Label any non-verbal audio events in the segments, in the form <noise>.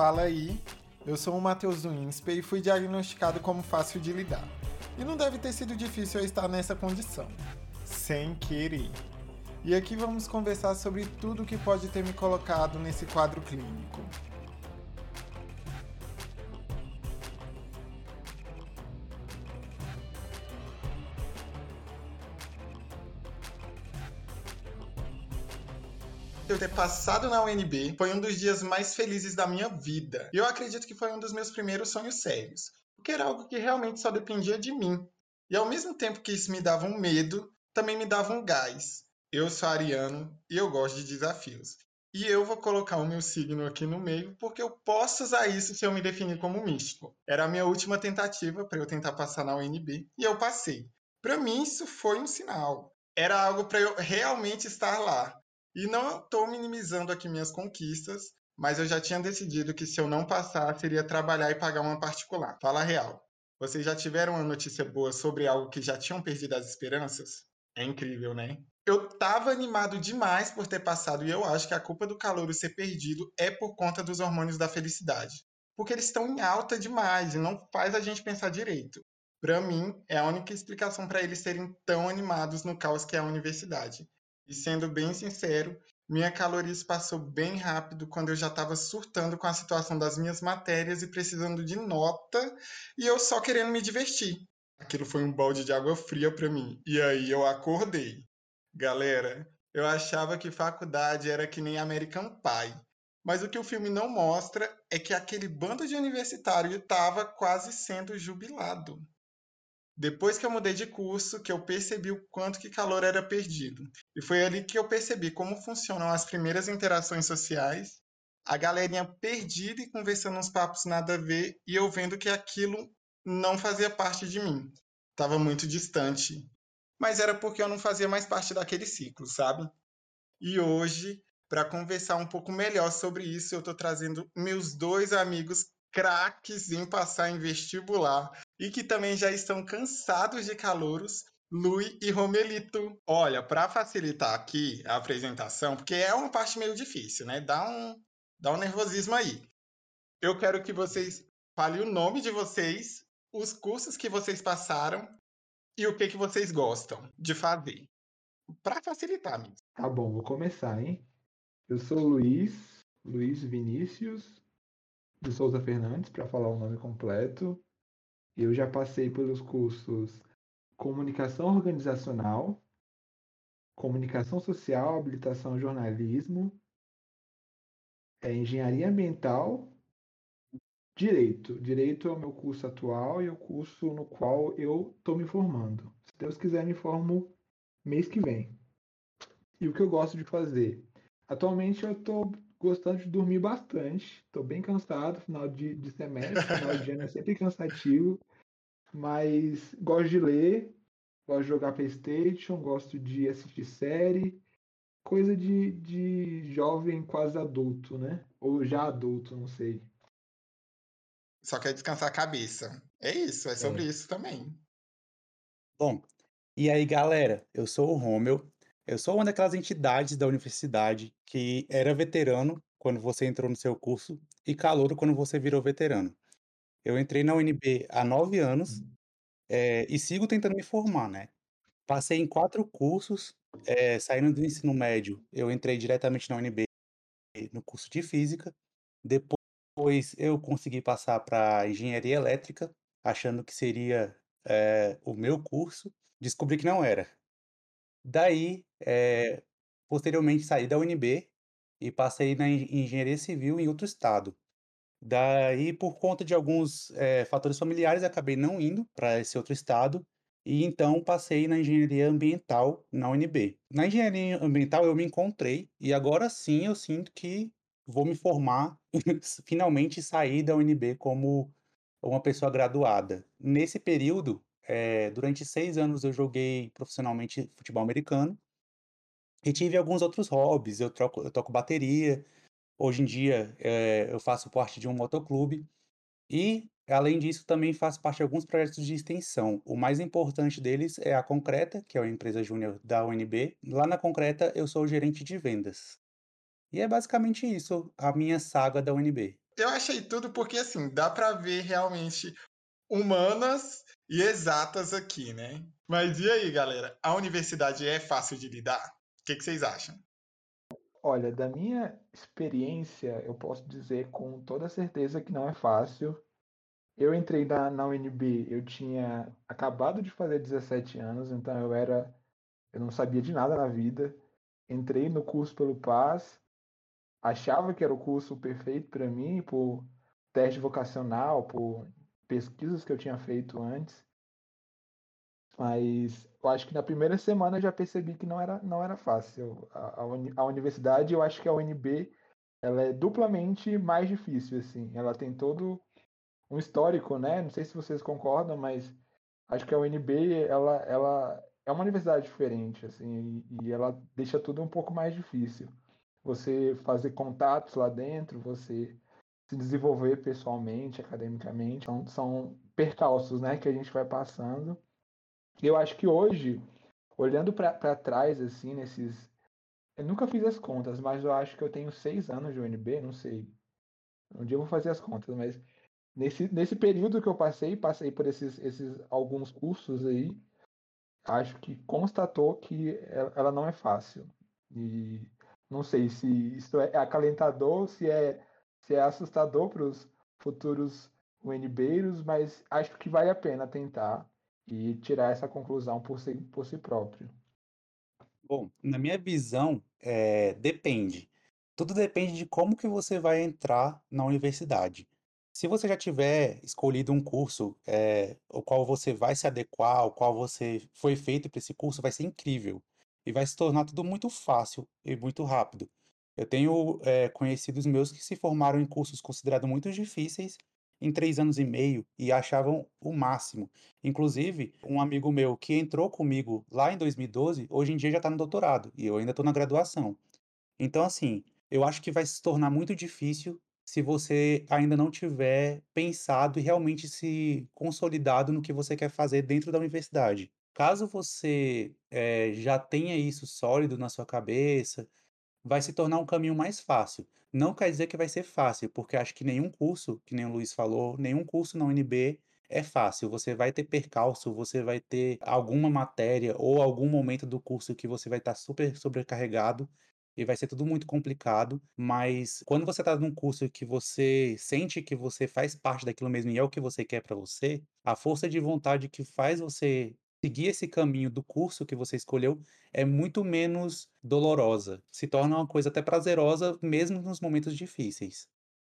fala aí. Eu sou o Matheus do INSPE e fui diagnosticado como fácil de lidar. E não deve ter sido difícil eu estar nessa condição. Sem querer. E aqui vamos conversar sobre tudo que pode ter me colocado nesse quadro clínico. Ter passado na UNB foi um dos dias mais felizes da minha vida. E eu acredito que foi um dos meus primeiros sonhos sérios, porque era algo que realmente só dependia de mim. E ao mesmo tempo que isso me dava um medo, também me dava um gás. Eu sou ariano e eu gosto de desafios. E eu vou colocar o meu signo aqui no meio porque eu posso usar isso se eu me definir como místico. Era a minha última tentativa para eu tentar passar na UNB e eu passei. Para mim isso foi um sinal. Era algo para eu realmente estar lá. E não estou minimizando aqui minhas conquistas, mas eu já tinha decidido que se eu não passar, seria trabalhar e pagar uma particular. Fala real. Vocês já tiveram uma notícia boa sobre algo que já tinham perdido as esperanças? É incrível, né? Eu tava animado demais por ter passado e eu acho que a culpa do calor ser perdido é por conta dos hormônios da felicidade. Porque eles estão em alta demais e não faz a gente pensar direito. Para mim, é a única explicação para eles serem tão animados no caos que é a universidade. E sendo bem sincero, minha calorice passou bem rápido quando eu já estava surtando com a situação das minhas matérias e precisando de nota e eu só querendo me divertir. Aquilo foi um balde de água fria para mim. E aí eu acordei. Galera, eu achava que faculdade era que nem American Pie. Mas o que o filme não mostra é que aquele bando de universitário estava quase sendo jubilado. Depois que eu mudei de curso, que eu percebi o quanto que calor era perdido. E foi ali que eu percebi como funcionam as primeiras interações sociais, a galerinha perdida e conversando uns papos nada a ver, e eu vendo que aquilo não fazia parte de mim. Estava muito distante. Mas era porque eu não fazia mais parte daquele ciclo, sabe? E hoje, para conversar um pouco melhor sobre isso, eu estou trazendo meus dois amigos craques em passar em vestibular e que também já estão cansados de calouros, Lui e Romelito. Olha, para facilitar aqui a apresentação, porque é uma parte meio difícil, né? Dá um, dá um nervosismo aí. Eu quero que vocês falem o nome de vocês, os cursos que vocês passaram e o que, que vocês gostam de fazer. Para facilitar, amigo. Tá bom, vou começar, hein? Eu sou Luiz, Luiz Vinícius, de Souza Fernandes, para falar o nome completo. Eu já passei pelos cursos Comunicação Organizacional, Comunicação Social, Habilitação Jornalismo, é, Engenharia Ambiental, Direito. Direito é o meu curso atual e o curso no qual eu estou me formando. Se Deus quiser, me formo mês que vem. E o que eu gosto de fazer? Atualmente eu estou gostando de dormir bastante. Estou bem cansado, final de, de semestre, final de ano é sempre cansativo. Mas gosto de ler, gosto de jogar Playstation, gosto de assistir série. Coisa de, de jovem quase adulto, né? Ou já adulto, não sei. Só quer descansar a cabeça. É isso, é sobre é. isso também. Bom, e aí galera, eu sou o Romeu, eu sou uma daquelas entidades da universidade que era veterano quando você entrou no seu curso e calouro quando você virou veterano. Eu entrei na UNB há nove anos é, e sigo tentando me formar, né? Passei em quatro cursos, é, saindo do ensino médio, eu entrei diretamente na UNB no curso de física. Depois eu consegui passar para engenharia elétrica, achando que seria é, o meu curso. Descobri que não era. Daí, eh, posteriormente saí da UNB e passei na engenharia civil em outro estado. Daí, por conta de alguns, eh, fatores familiares, acabei não indo para esse outro estado, e então passei na engenharia ambiental na UNB. Na engenharia ambiental eu me encontrei, e agora sim eu sinto que vou me formar, <laughs> finalmente sair da UNB como uma pessoa graduada. Nesse período, é, durante seis anos eu joguei profissionalmente futebol americano e tive alguns outros hobbies. Eu, troco, eu toco bateria. Hoje em dia é, eu faço parte de um motoclube. E, além disso, também faço parte de alguns projetos de extensão. O mais importante deles é a Concreta, que é uma empresa júnior da UNB. Lá na Concreta eu sou gerente de vendas. E é basicamente isso, a minha saga da UNB. eu achei tudo porque, assim, dá para ver realmente humanas e exatas aqui, né? Mas e aí, galera? A universidade é fácil de lidar? O que, que vocês acham? Olha, da minha experiência, eu posso dizer com toda certeza que não é fácil. Eu entrei na, na UNB, eu tinha acabado de fazer 17 anos, então eu era. Eu não sabia de nada na vida. Entrei no curso pelo PAS, achava que era o curso perfeito para mim, por teste vocacional, por pesquisas que eu tinha feito antes. Mas eu acho que na primeira semana eu já percebi que não era, não era fácil. A, a, a universidade, eu acho que a UNB, ela é duplamente mais difícil, assim. Ela tem todo um histórico, né? Não sei se vocês concordam, mas acho que a UNB, ela, ela é uma universidade diferente, assim, e, e ela deixa tudo um pouco mais difícil. Você fazer contatos lá dentro, você se desenvolver pessoalmente, academicamente. Então, são percalços né, que a gente vai passando. Eu acho que hoje, olhando para trás, assim, nesses. Eu nunca fiz as contas, mas eu acho que eu tenho seis anos de UNB, não sei. Um dia eu vou fazer as contas, mas nesse, nesse período que eu passei, passei por esses, esses alguns cursos aí, acho que constatou que ela não é fácil. E não sei se isso é acalentador, se é se é assustador para os futuros UNBeiros, mas acho que vale a pena tentar e tirar essa conclusão por si, por si próprio. Bom, na minha visão, é, depende. Tudo depende de como que você vai entrar na universidade. Se você já tiver escolhido um curso, é, o qual você vai se adequar, o qual você foi feito para esse curso, vai ser incrível. E vai se tornar tudo muito fácil e muito rápido. Eu tenho é, conhecidos meus que se formaram em cursos considerados muito difíceis em três anos e meio e achavam o máximo. Inclusive, um amigo meu que entrou comigo lá em 2012, hoje em dia já está no doutorado e eu ainda estou na graduação. Então, assim, eu acho que vai se tornar muito difícil se você ainda não tiver pensado e realmente se consolidado no que você quer fazer dentro da universidade. Caso você é, já tenha isso sólido na sua cabeça, vai se tornar um caminho mais fácil. Não quer dizer que vai ser fácil, porque acho que nenhum curso, que nem o Luiz falou, nenhum curso na UNB é fácil. Você vai ter percalço, você vai ter alguma matéria ou algum momento do curso que você vai estar super sobrecarregado e vai ser tudo muito complicado, mas quando você está num curso que você sente que você faz parte daquilo mesmo e é o que você quer para você, a força de vontade que faz você seguir esse caminho do curso que você escolheu é muito menos dolorosa. Se torna uma coisa até prazerosa, mesmo nos momentos difíceis.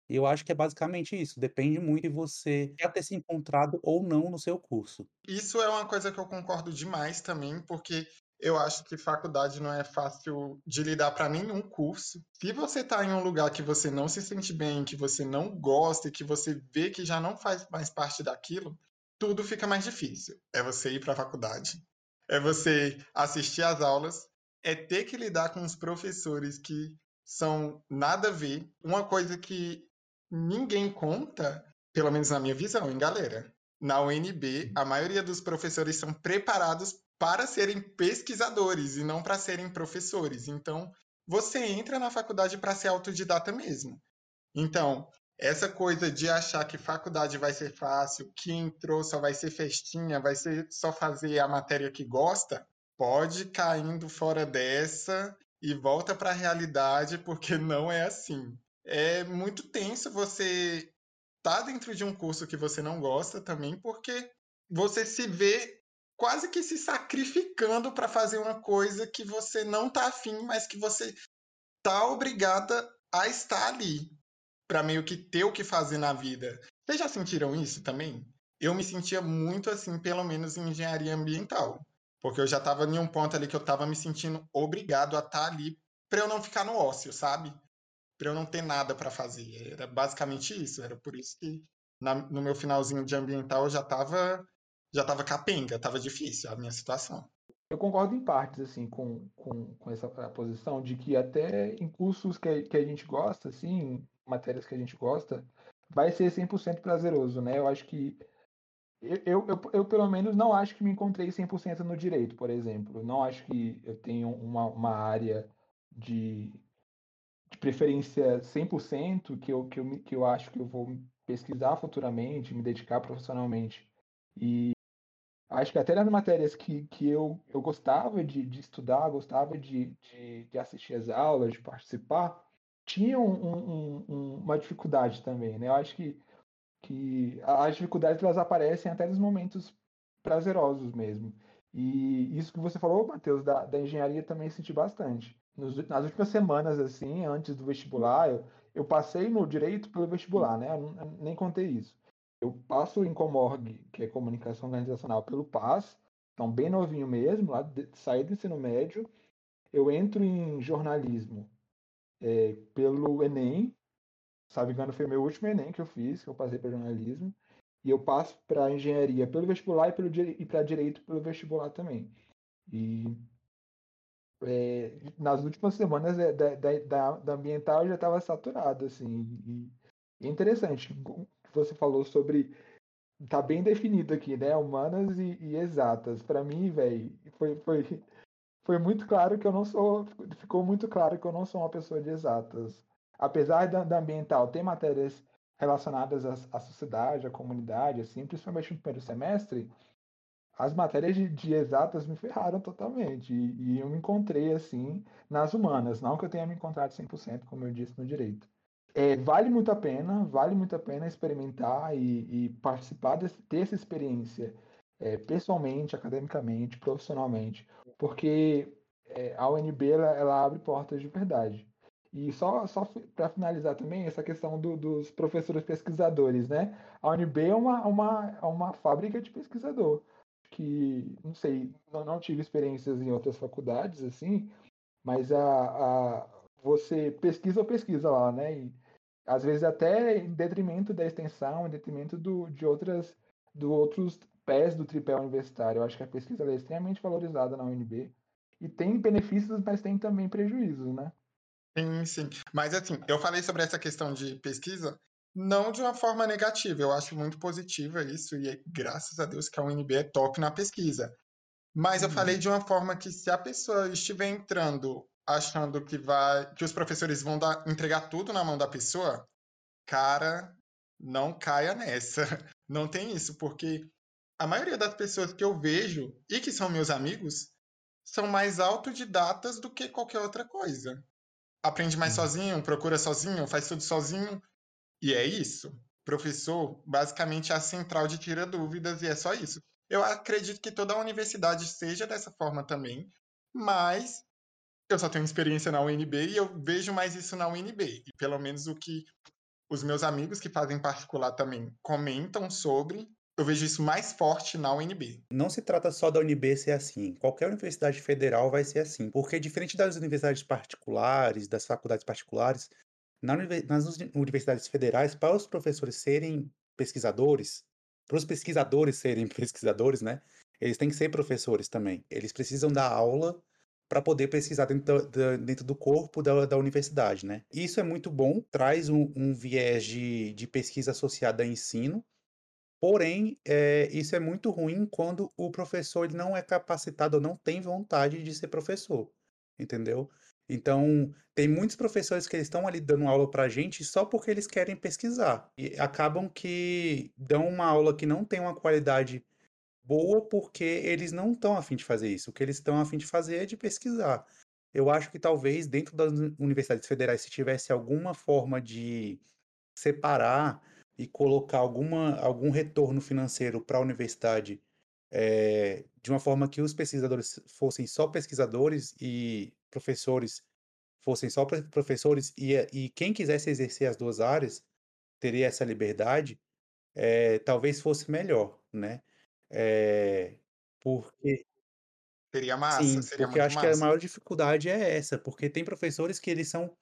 Eu acho que é basicamente isso. Depende muito de você já ter se encontrado ou não no seu curso. Isso é uma coisa que eu concordo demais também, porque eu acho que faculdade não é fácil de lidar para nenhum curso. Se você está em um lugar que você não se sente bem, que você não gosta e que você vê que já não faz mais parte daquilo, tudo fica mais difícil. É você ir para a faculdade, é você assistir às aulas, é ter que lidar com os professores que são nada a ver. Uma coisa que ninguém conta, pelo menos na minha visão, em galera. Na UNB, a maioria dos professores são preparados para serem pesquisadores e não para serem professores. Então, você entra na faculdade para ser autodidata mesmo. Então, essa coisa de achar que faculdade vai ser fácil, que entrou só vai ser festinha, vai ser só fazer a matéria que gosta, pode caindo fora dessa e volta para a realidade, porque <laughs> não é assim. É muito tenso você estar tá dentro de um curso que você não gosta também, porque você se vê quase que se sacrificando para fazer uma coisa que você não tá afim, mas que você tá obrigada a estar ali para meio que ter o que fazer na vida. Vocês já sentiram isso também? Eu me sentia muito assim, pelo menos em engenharia ambiental. Porque eu já estava em um ponto ali que eu estava me sentindo obrigado a estar tá ali para eu não ficar no ócio, sabe? Para eu não ter nada para fazer. Era basicamente isso. Era por isso que na, no meu finalzinho de ambiental eu já estava já tava capenga, estava difícil a minha situação. Eu concordo em partes, assim, com, com, com essa posição de que até em cursos que, que a gente gosta, assim, matérias que a gente gosta, vai ser 100% prazeroso, né? Eu acho que eu, eu, eu, pelo menos não acho que me encontrei 100% no direito, por exemplo. Não acho que eu tenho uma, uma área de, de preferência 100%, que eu, que, eu, que eu acho que eu vou pesquisar futuramente, me dedicar profissionalmente. E acho que até nas matérias que, que eu, eu gostava de, de estudar, gostava de, de, de assistir as aulas, de participar, tinha um, um, uma dificuldade também, né? Eu acho que, que as dificuldades elas aparecem até nos momentos prazerosos mesmo. E isso que você falou, Matheus, da, da engenharia também senti bastante. Nos, nas últimas semanas, assim, antes do vestibular, eu, eu passei no direito pelo vestibular, né? Eu, eu nem contei isso. Eu passo em Comorg, que é comunicação organizacional, pelo PAS, então bem novinho mesmo, lá de, saí do ensino médio. Eu entro em jornalismo é, pelo Enem, sabe engano, foi meu último Enem que eu fiz, que eu passei para jornalismo. E eu passo para engenharia pelo vestibular e, pelo, e para direito pelo vestibular também. E é, nas últimas semanas é, da, da, da, ambiental eu já estava saturado, assim. E é interessante que você falou sobre tá bem definido aqui, né? Humanas e, e exatas. Para mim, velho, foi, foi, foi muito claro que eu não sou. Ficou muito claro que eu não sou uma pessoa de exatas. Apesar da, da ambiental ter matérias relacionadas à, à, sociedade, à comunidade, assim, principalmente no primeiro semestre, as matérias de, de exatas me ferraram totalmente. E, e, eu me encontrei, assim, nas humanas. Não que eu tenha me encontrado 100%, como eu disse, no direito. É, vale muito a pena, vale muito a pena experimentar e, e participar, desse, ter essa experiência é, pessoalmente, academicamente, profissionalmente, porque é, a UNB ela, ela, abre portas de verdade. E só, só para finalizar também, essa questão do, dos professores pesquisadores, né? A UNB é uma, uma, é uma fábrica de pesquisador que, não sei, não, não tive experiências em outras faculdades, assim, mas a, a, você pesquisa ou pesquisa lá, né? E, às vezes até em detrimento da extensão, em detrimento do, de outras, do outros pés do tripé universitário. Eu acho que a pesquisa é extremamente valorizada na UNB e tem benefícios, mas tem também prejuízos, né? Sim, sim. Mas assim, eu falei sobre essa questão de pesquisa não de uma forma negativa, eu acho muito positiva isso, e é, graças a Deus que a UNB é top na pesquisa. Mas uhum. eu falei de uma forma que se a pessoa estiver entrando achando que vai que os professores vão dar, entregar tudo na mão da pessoa, cara, não caia nessa. <laughs> Não tem isso, porque a maioria das pessoas que eu vejo e que são meus amigos são mais autodidatas do que qualquer outra coisa. Aprende mais uhum. sozinho, procura sozinho, faz tudo sozinho. E é isso. Professor, basicamente, é a central de tira dúvidas e é só isso. Eu acredito que toda a universidade seja dessa forma também, mas eu só tenho experiência na UNB e eu vejo mais isso na UNB. E pelo menos o que os meus amigos que fazem particular também comentam sobre, eu vejo isso mais forte na UNB. Não se trata só da UNB ser assim. Qualquer universidade federal vai ser assim. Porque, diferente das universidades particulares, das faculdades particulares, nas universidades federais, para os professores serem pesquisadores, para os pesquisadores serem <laughs> pesquisadores, né? Eles têm que ser professores também. Eles precisam dar aula para poder pesquisar dentro, do, dentro do corpo da, da, universidade, né? Isso é muito bom, traz um, um viés de, de, pesquisa associada a ensino, porém, é, isso é muito ruim quando o professor ele não é capacitado ou não tem vontade de ser professor, entendeu? Então, tem muitos professores que eles estão ali dando aula para a gente só porque eles querem pesquisar. E acabam que dão uma aula que não tem uma qualidade boa porque eles não estão afim de fazer isso. O que eles estão afim de fazer é de pesquisar. Eu acho que talvez dentro das universidades federais, se tivesse alguma forma de separar e colocar alguma, algum retorno financeiro para a universidade é, de uma forma que os pesquisadores fossem só pesquisadores e professores fossem só professores e, e quem quisesse exercer as duas áreas teria essa liberdade, é, talvez fosse melhor, né? É, porque seria massa, sim, seria porque acho massa. que a maior dificuldade é essa, porque tem professores que eles são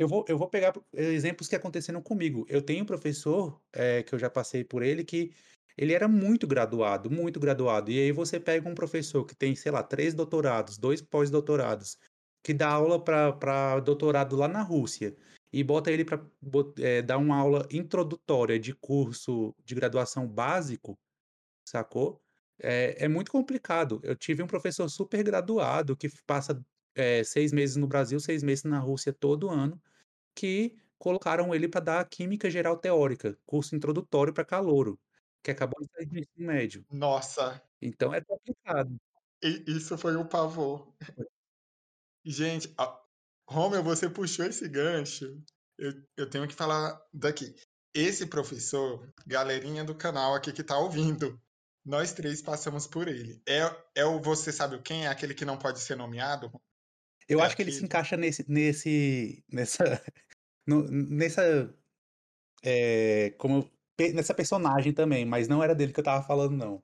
eu vou, eu vou pegar exemplos que aconteceram comigo. Eu tenho um professor é, que eu já passei por ele que ele era muito graduado, muito graduado. E aí você pega um professor que tem, sei lá, três doutorados, dois pós-doutorados, que dá aula para doutorado lá na Rússia e bota ele para é, dar uma aula introdutória de curso de graduação básico, sacou? É, é muito complicado. Eu tive um professor super graduado que passa é, seis meses no Brasil, seis meses na Rússia todo ano, que colocaram ele para dar Química Geral Teórica, curso introdutório para calouro, que acabou de sair do ensino médio. Nossa! Então é complicado. E, isso foi o um pavor. Gente, Romeu, você puxou esse gancho. Eu, eu tenho que falar daqui. Esse professor, galerinha do canal aqui que tá ouvindo, nós três passamos por ele. É, é o você sabe quem? É aquele que não pode ser nomeado? Eu é acho que ele se encaixa nesse, nesse, nessa, no, nessa, é, como nessa personagem também, mas não era dele que eu tava falando não.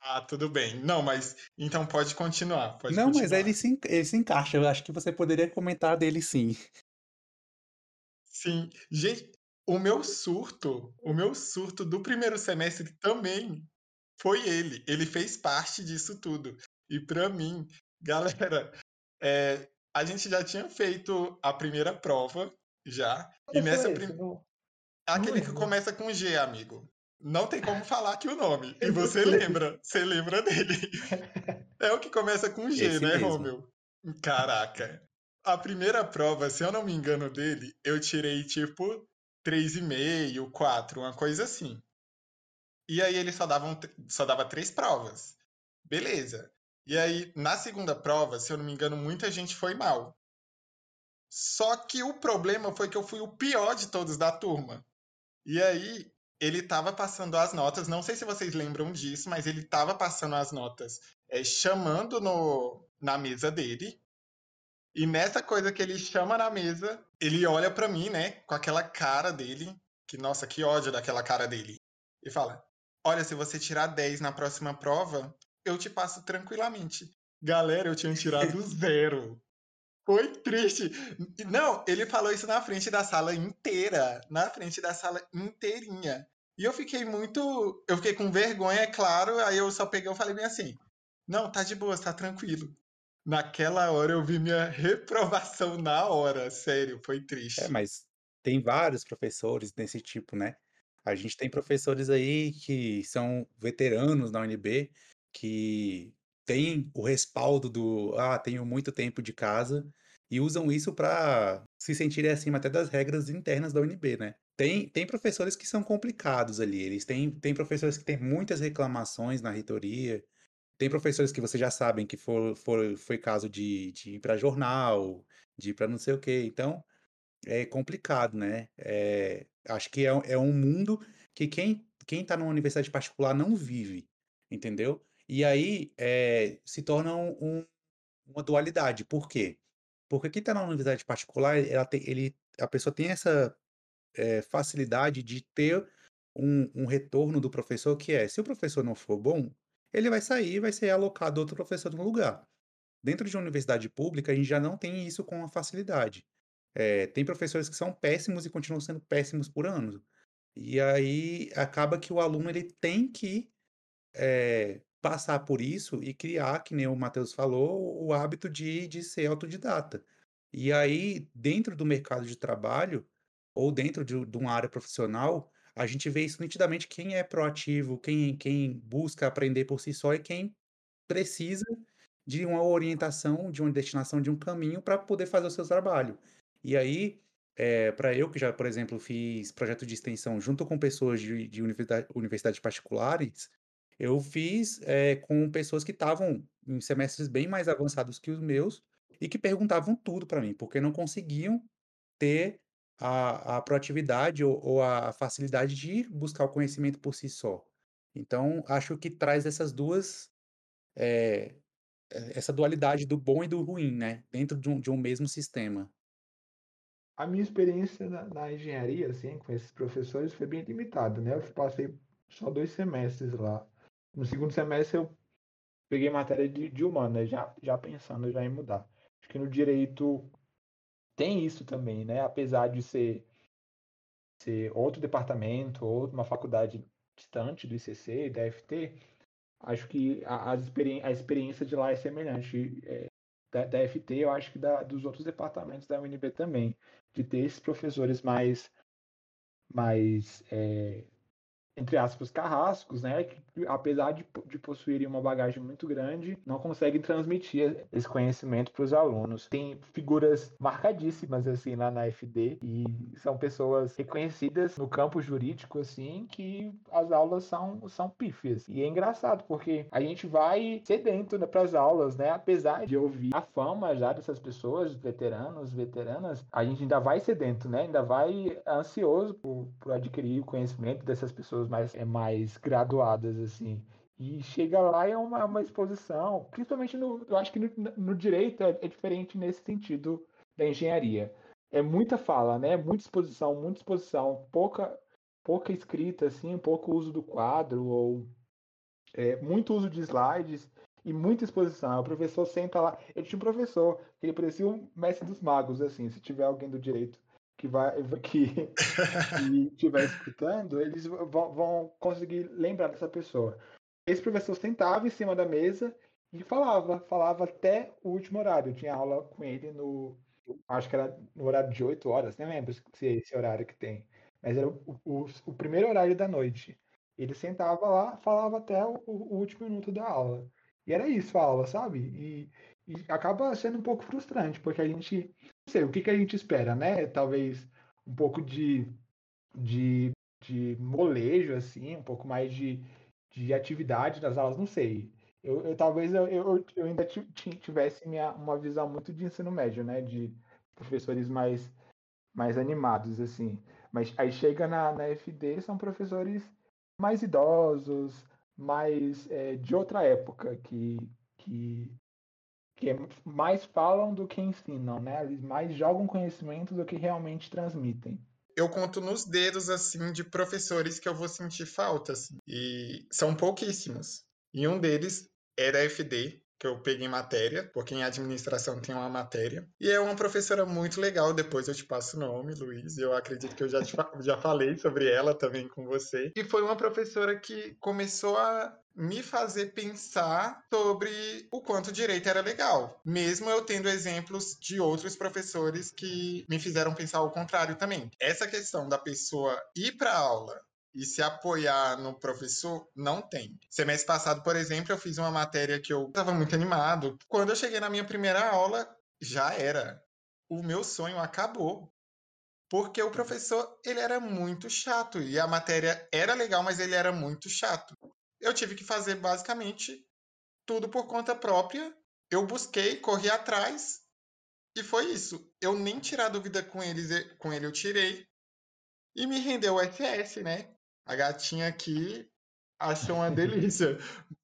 Ah, tudo bem. Não, mas então pode continuar. Pode não, continuar. mas ele se, ele se encaixa. Eu acho que você poderia comentar dele sim. Sim. Gente, o meu surto, o meu surto do primeiro semestre também foi ele. Ele fez parte disso tudo. E para mim, <laughs> galera, é, a gente já tinha feito a primeira prova já. e nessa primeira. Aquele que começa com G, amigo. Não tem como <laughs> falar aqui o nome. E você lembra. Você lembra dele. <laughs> É o que começa com G, Esse né, mesmo. Romeu? Caraca. A primeira prova, se eu não me engano dele, eu tirei tipo 3,5, 4, uma coisa assim. E aí ele só dava, só dava três provas. Beleza. E aí, na segunda prova, se eu não me engano, muita gente foi mal. Só que o problema foi que eu fui o pior de todos da turma. E aí, ele estava passando as notas, não sei se vocês lembram disso, mas ele estava passando as notas é, chamando no, na mesa dele. E nessa coisa que ele chama na mesa, ele olha para mim, né, com aquela cara dele, que nossa, que ódio daquela cara dele. E fala: "Olha, se você tirar 10 na próxima prova, eu te passo tranquilamente". Galera, eu tinha tirado <laughs> zero. Foi triste. Não, ele falou isso na frente da sala inteira. Na frente da sala inteirinha. E eu fiquei muito. Eu fiquei com vergonha, é claro. Aí eu só peguei e falei bem assim: Não, tá de boa, tá tranquilo. Naquela hora eu vi minha <laughs> reprovação na hora. Sério, foi triste. É, mas tem vários professores desse tipo, né? A gente tem professores aí que são veteranos na UNB, que têm o respaldo do ah, tenho muito tempo de casa e usam isso para se sentirem acima até das regras internas da UNB, né? Tem, tem professores que são complicados ali, eles têm, tem professores que têm muitas reclamações na reitoria, tem professores que vocês já sabem que for, for, foi caso de, de ir para jornal, de ir para não sei o quê. Então, é complicado, né? É, acho que é, é um mundo que quem quem está numa universidade particular não vive, entendeu? E aí é, se torna um, uma dualidade. Por quê? Porque quem está na universidade particular, ela tem, ele, a pessoa tem essa é, facilidade de ter um, um, retorno do professor que é, se o professor não for bom, ele vai sair e vai ser alocado outro professor no lugar. Dentro de uma universidade pública, a gente já não tem isso com a facilidade. É, tem professores que são péssimos e continuam sendo péssimos por anos. E aí acaba que o aluno ele tem que é, passar por isso e criar, que nem o Matheus falou, o hábito de, de ser autodidata. E aí, dentro do mercado de trabalho, ou dentro de, de uma área profissional, a gente vê isso nitidamente quem é proativo, quem, quem busca aprender por si só e quem precisa de uma orientação, de uma destinação, de um caminho para poder fazer o seu trabalho. E aí, é, para eu que já, por exemplo, fiz projeto de extensão junto com pessoas de, de universidade, universidades particulares, eu fiz é, com pessoas que estavam em semestres bem mais avançados que os meus e que perguntavam tudo para mim, porque não conseguiam ter a, a proatividade ou, ou, a facilidade de buscar o conhecimento por si só. Então, acho que traz essas duas. É, essa dualidade do bom e do ruim, né? Dentro de um, de um mesmo sistema. A minha experiência na, na engenharia, assim, com esses professores foi bem limitada, né? Eu passei só dois semestres lá. No segundo semestre eu peguei matéria de, de humanas, já, já pensando já em mudar. Acho que no direito tem isso também, né? Apesar de ser, ser outro departamento, ou uma faculdade distante do ICC e da FT, acho que a, a, a experiência de lá é semelhante. É, da, da, FT, eu acho que da, dos outros departamentos da UNB também, de ter esses professores mais, mais é, entre aspas, carrascos, né? Que apesar de, de possuírem uma bagagem muito grande, não conseguem transmitir esse conhecimento para os alunos. Tem figuras marcadíssimas assim lá na FD e são pessoas reconhecidas no campo jurídico assim que as aulas são são pífias. E é engraçado porque a gente vai sedento né, para as aulas, né? Apesar de ouvir a fama já dessas pessoas, veteranos, veteranas, a gente ainda vai sedento, né? Ainda vai ansioso por, por adquirir o conhecimento dessas pessoas mais, é, mais graduadas, assim. E chega lá e é uma, uma exposição, principalmente no. Eu acho que no, no direito é, é, diferente nesse sentido da engenharia. É muita fala, né? Muita exposição, muita exposição, pouca, pouca escrita, assim, pouco uso do quadro, ou é, muito uso de slides e muita exposição. O professor senta lá. Eu tinha um professor que ele parecia um mestre dos magos, assim, se tiver alguém do direito que vai <laughs> que, estiver escutando, eles vão, vão, conseguir lembrar dessa pessoa. Esse professor sentava em cima da mesa e falava, falava até o último horário. Eu tinha aula com ele no, acho que era no horário de 8 horas, nem lembro se é esse horário que tem, mas era o, o, o primeiro horário da noite. Ele sentava lá, falava até o, o último minuto da aula. E era isso a aula, sabe? E, e acaba sendo um pouco frustrante, porque a gente, sei, o que, que a gente espera, né? Talvez um pouco de, de, de molejo, assim, um pouco mais de, de atividade nas aulas, não sei. Eu, eu talvez eu, eu, eu ainda tivesse minha, uma visão muito de ensino médio, né? De professores mais, mais animados, assim. Mas aí chega na, na FD, são professores mais idosos, mais é, de outra época, que, que que mais falam do que ensinam, né? Eles mais jogam conhecimento do que realmente transmitem. Eu conto nos dedos, assim, de professores que eu vou sentir falta, assim, e são pouquíssimos. E um deles era FD, que eu peguei matéria, porque em administração tem uma matéria. E é uma professora muito legal, depois eu te passo o nome, Luiz. Eu acredito que eu já, te, já falei sobre ela também com você. E foi uma professora que começou a me fazer pensar sobre o quanto direito era legal, mesmo eu tendo exemplos de outros professores que me fizeram pensar o contrário também. Essa questão da pessoa ir para aula e se apoiar no professor, não tem. Semestre passado, por exemplo, eu fiz uma matéria que eu estava muito animado. Quando eu cheguei na minha primeira aula, já era. O meu sonho acabou. Porque o professor, ele era muito chato. E a matéria era legal, mas ele era muito chato. Eu tive que fazer basicamente tudo por conta própria. Eu busquei, corri atrás. E foi isso. Eu nem tirar dúvida com, eles, com ele, eu tirei. E me rendeu o SS, né? A gatinha aqui achou uma delícia.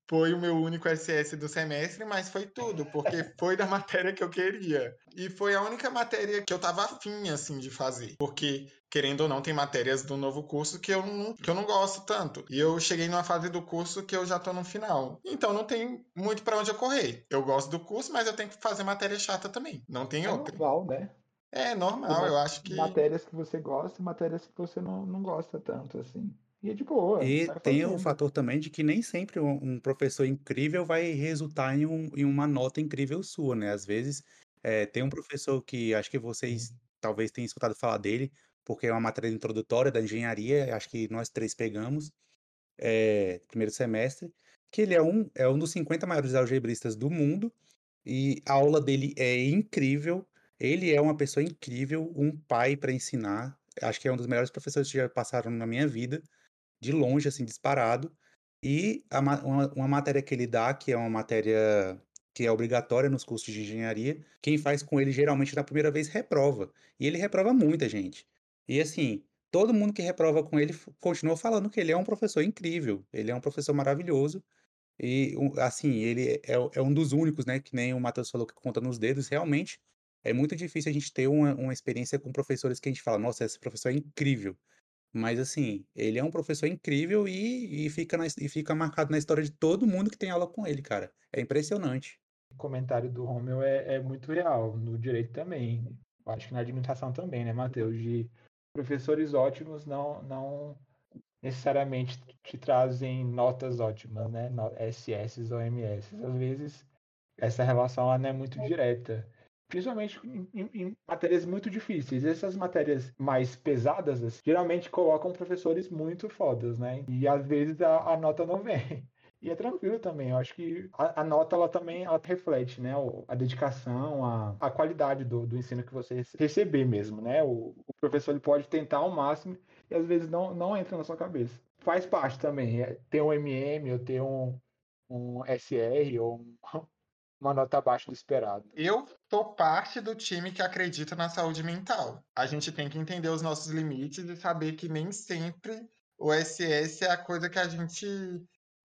Foi o meu único SS do semestre, mas foi tudo, porque foi da matéria que eu queria. E foi a única matéria que eu tava afim, assim, de fazer. Porque, querendo ou não, tem matérias do novo curso que eu não, que eu não gosto tanto. E eu cheguei numa fase do curso que eu já tô no final. Então não tem muito para onde eu correr. Eu gosto do curso, mas eu tenho que fazer matéria chata também. Não tem é outra. Normal, né? É normal, eu acho que. Matérias que você gosta e matérias que você não, não gosta tanto, assim. E é de boa. E tem o fator também de que nem sempre um, um professor incrível vai resultar em, um, em uma nota incrível sua, né? Às vezes é, tem um professor que acho que vocês talvez tenham escutado falar dele, porque é uma matéria introdutória da engenharia, acho que nós três pegamos, é, primeiro semestre, que ele é um, é um dos 50 maiores algebristas do mundo, e a aula dele é incrível, ele é uma pessoa incrível, um pai para ensinar, acho que é um dos melhores professores que já passaram na minha vida, de longe, assim, disparado. E a, uma, uma matéria que ele dá, que é uma matéria que é obrigatória nos cursos de engenharia, quem faz com ele geralmente na primeira vez reprova. E ele reprova muita gente. E assim, todo mundo que reprova com ele continua falando que ele é um professor incrível, ele é um professor maravilhoso. E assim, ele é, é um dos únicos, né, que nem o Matheus falou que conta nos dedos, realmente é muito difícil a gente ter uma, uma experiência com professores que a gente fala, nossa, esse professor é incrível. Mas assim, ele é um professor incrível e, e, fica na, e fica marcado na história de todo mundo que tem aula com ele, cara. É impressionante. O comentário do Romeu é, é muito real, no direito também. Acho que na administração também, né, Matheus? De professores ótimos não, não necessariamente te trazem notas ótimas, né? SS ou MS. Às vezes essa relação ela não é muito direta. Principalmente em, em, matérias muito difíceis. Essas matérias mais pesadas, assim, geralmente colocam professores muito fodas, né? E às vezes a, a nota não vem. <laughs> E é tranquilo também. Eu acho que a, a nota ela também ela reflete, né, a dedicação, a, a qualidade do, do ensino que você receber mesmo, né? O, o professor ele pode tentar ao máximo e às vezes não, não entra na sua cabeça. Faz parte também. É, ter um MM ou ter um, um SR ou um, <laughs> uma nota abaixo do esperado. Eu tô parte do time que acredita na saúde mental. A gente tem que entender os nossos limites e saber que nem sempre o SS é a coisa que a gente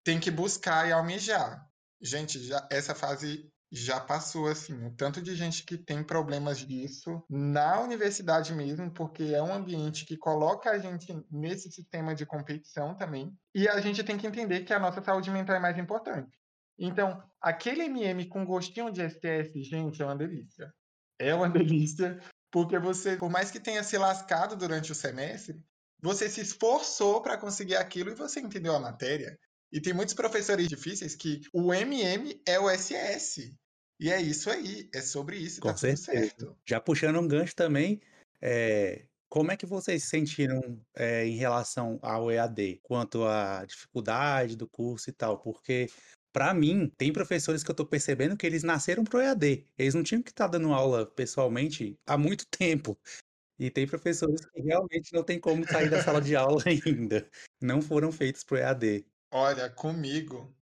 tem que buscar e almejar. Gente, já, essa fase já passou, assim, o tanto de gente que tem problemas disso na universidade mesmo, porque é um ambiente que coloca a gente nesse sistema de competição também, e a gente tem que entender que a nossa saúde mental é mais importante. Então, aquele MM com gostinho de STS, gente, é uma delícia. É uma <laughs> delícia, porque você, por mais que tenha se lascado durante o semestre, você se esforçou para conseguir aquilo e você entendeu a matéria. E tem muitos professores difíceis que o MM é o SS. E é isso aí, é sobre isso, Com tá certeza. certo. Já puxando um gancho também, é, como é que vocês se sentiram é, em relação ao EAD, quanto à dificuldade do curso e tal? Porque, para mim, tem professores que eu tô percebendo que eles nasceram pro EAD. Eles não tinham que estar tá dando aula pessoalmente há muito <laughs> tempo. E tem professores que realmente não tem como sair da sala de aula <laughs> ainda. Não foram feitos pro EAD. Olha, comigo,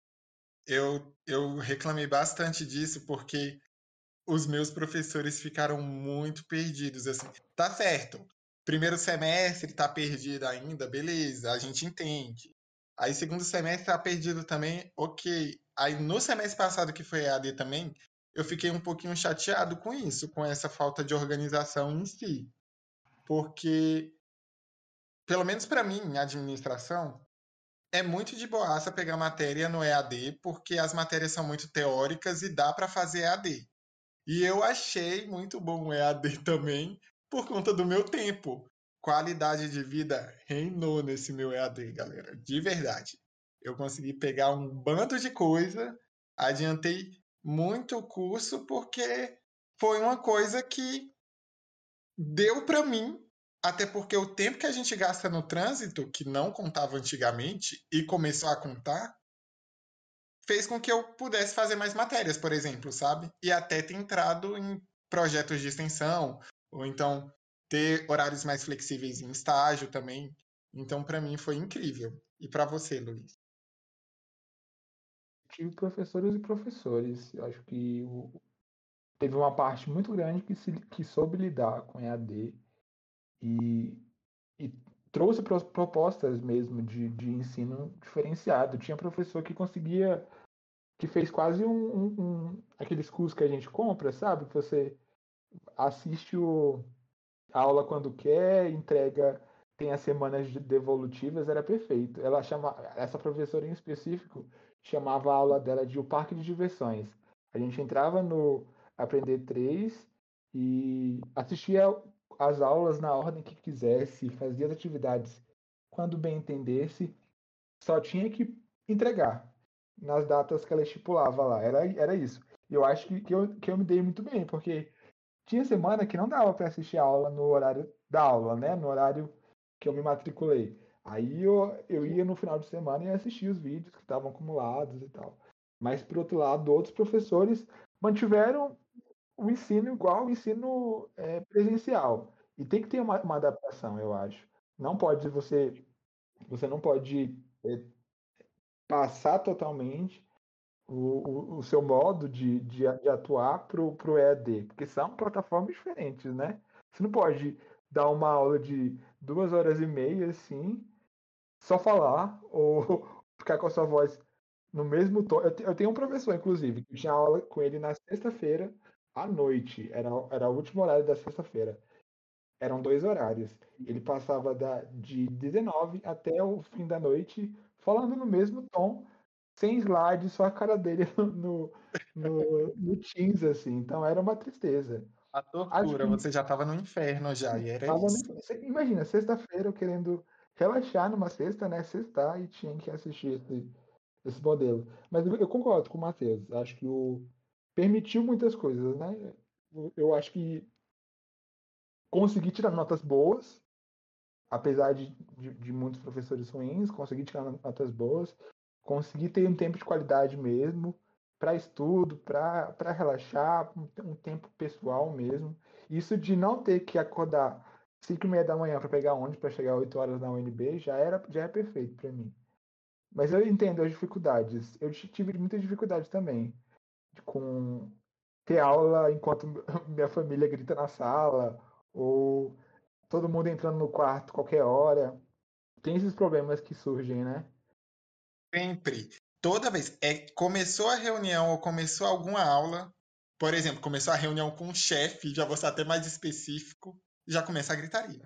eu, eu reclamei bastante disso porque os meus professores ficaram muito perdidos. Assim, tá certo, primeiro semestre tá perdido ainda, beleza, a gente entende. Aí segundo semestre tá perdido também, ok. Aí no semestre passado que foi EAD também, eu fiquei um pouquinho chateado com isso, com essa falta de organização em si. Porque, pelo menos para mim, administração, é muito de boaça pegar matéria no EAD, porque as matérias são muito teóricas e dá para fazer EAD. E eu achei muito bom o EAD <laughs> também, por conta do meu tempo. Qualidade de vida reinou nesse meu EAD, galera. De verdade. Eu consegui pegar um bando de coisa, adiantei muito o curso, porque foi uma coisa que deu para mim até porque o tempo que a gente gasta no trânsito, que não contava antigamente, e começou a contar, fez com que eu pudesse fazer mais matérias, por exemplo, sabe? E até ter entrado em projetos de extensão, ou então ter horários mais flexíveis em estágio também. Então, para mim, foi incrível. E para você, Luiz? Tive professores e professores. Eu acho que o... teve uma parte muito grande que, se... que soube lidar com EAD e, e trouxe propostas mesmo de, de ensino diferenciado. Tinha professor que conseguia, que fez quase um, um, um aqueles cursos que a gente compra, sabe? Você assiste o, aula quando quer, entrega, tem as semanas de devolutivas, era perfeito. Ela chama, essa professora em específico chamava a aula dela de o parque de diversões. A gente entrava no Aprender 3 e assistia as aulas na ordem que quisesse, fazia as atividades quando bem entendesse, só tinha que entregar nas datas que ela estipulava lá. Era, era isso. Eu acho que, que, eu, que eu me dei muito bem, porque tinha semana que não dava para assistir a aula no horário da aula, né? No horário que eu me matriculei. Aí eu, eu ia no final de semana e assistia os vídeos que estavam acumulados e tal. Mas, por outro lado, outros professores mantiveram o ensino igual o ensino é, presencial. E tem que ter uma, uma, adaptação, eu acho. Não pode você. Você não pode é, passar totalmente o, o, seu modo de, de, de atuar para o EAD, porque são plataformas diferentes, né? Você não pode dar uma aula de duas horas e meia, assim, só falar, <laughs> ou ficar com a sua voz no mesmo tom. Eu, eu tenho um professor, inclusive, que tinha aula com ele na sexta-feira, à noite. Era, era o último horário da sexta-feira. Eram dois horários. Ele passava da, de 19 até o fim da noite, falando no mesmo tom, sem slide, só a cara dele <laughs> no, no, no Teams, assim. Então era uma tristeza. A tortura, que... você já estava no inferno já, e era isso. No... Imagina, sexta-feira eu querendo relaxar numa sexta, né? Sexta e tinha que assistir esse, esse modelo. Mas eu concordo com o Matheus. Acho que o, permitiu muitas coisas, né? eu acho que consegui tirar notas boas, apesar de, de, de, muitos professores ruins, consegui tirar notas boas, consegui ter um tempo de qualidade mesmo, para estudo, para relaxar, um, tempo pessoal mesmo. Isso de não ter que acordar 5 e meia da manhã para pegar ônibus para chegar 8 horas na UNB já era já é perfeito para mim. Mas eu entendo as dificuldades. Eu tive muita dificuldade também com ter aula enquanto <laughs> minha família grita na sala ou todo mundo entrando no quarto qualquer hora. Tem esses problemas que surgem, né? Sempre. Toda vez. É, começou a reunião ou começou alguma aula, por exemplo, começou a reunião com o chefe, já vou ser até mais específico, já começa a gritaria.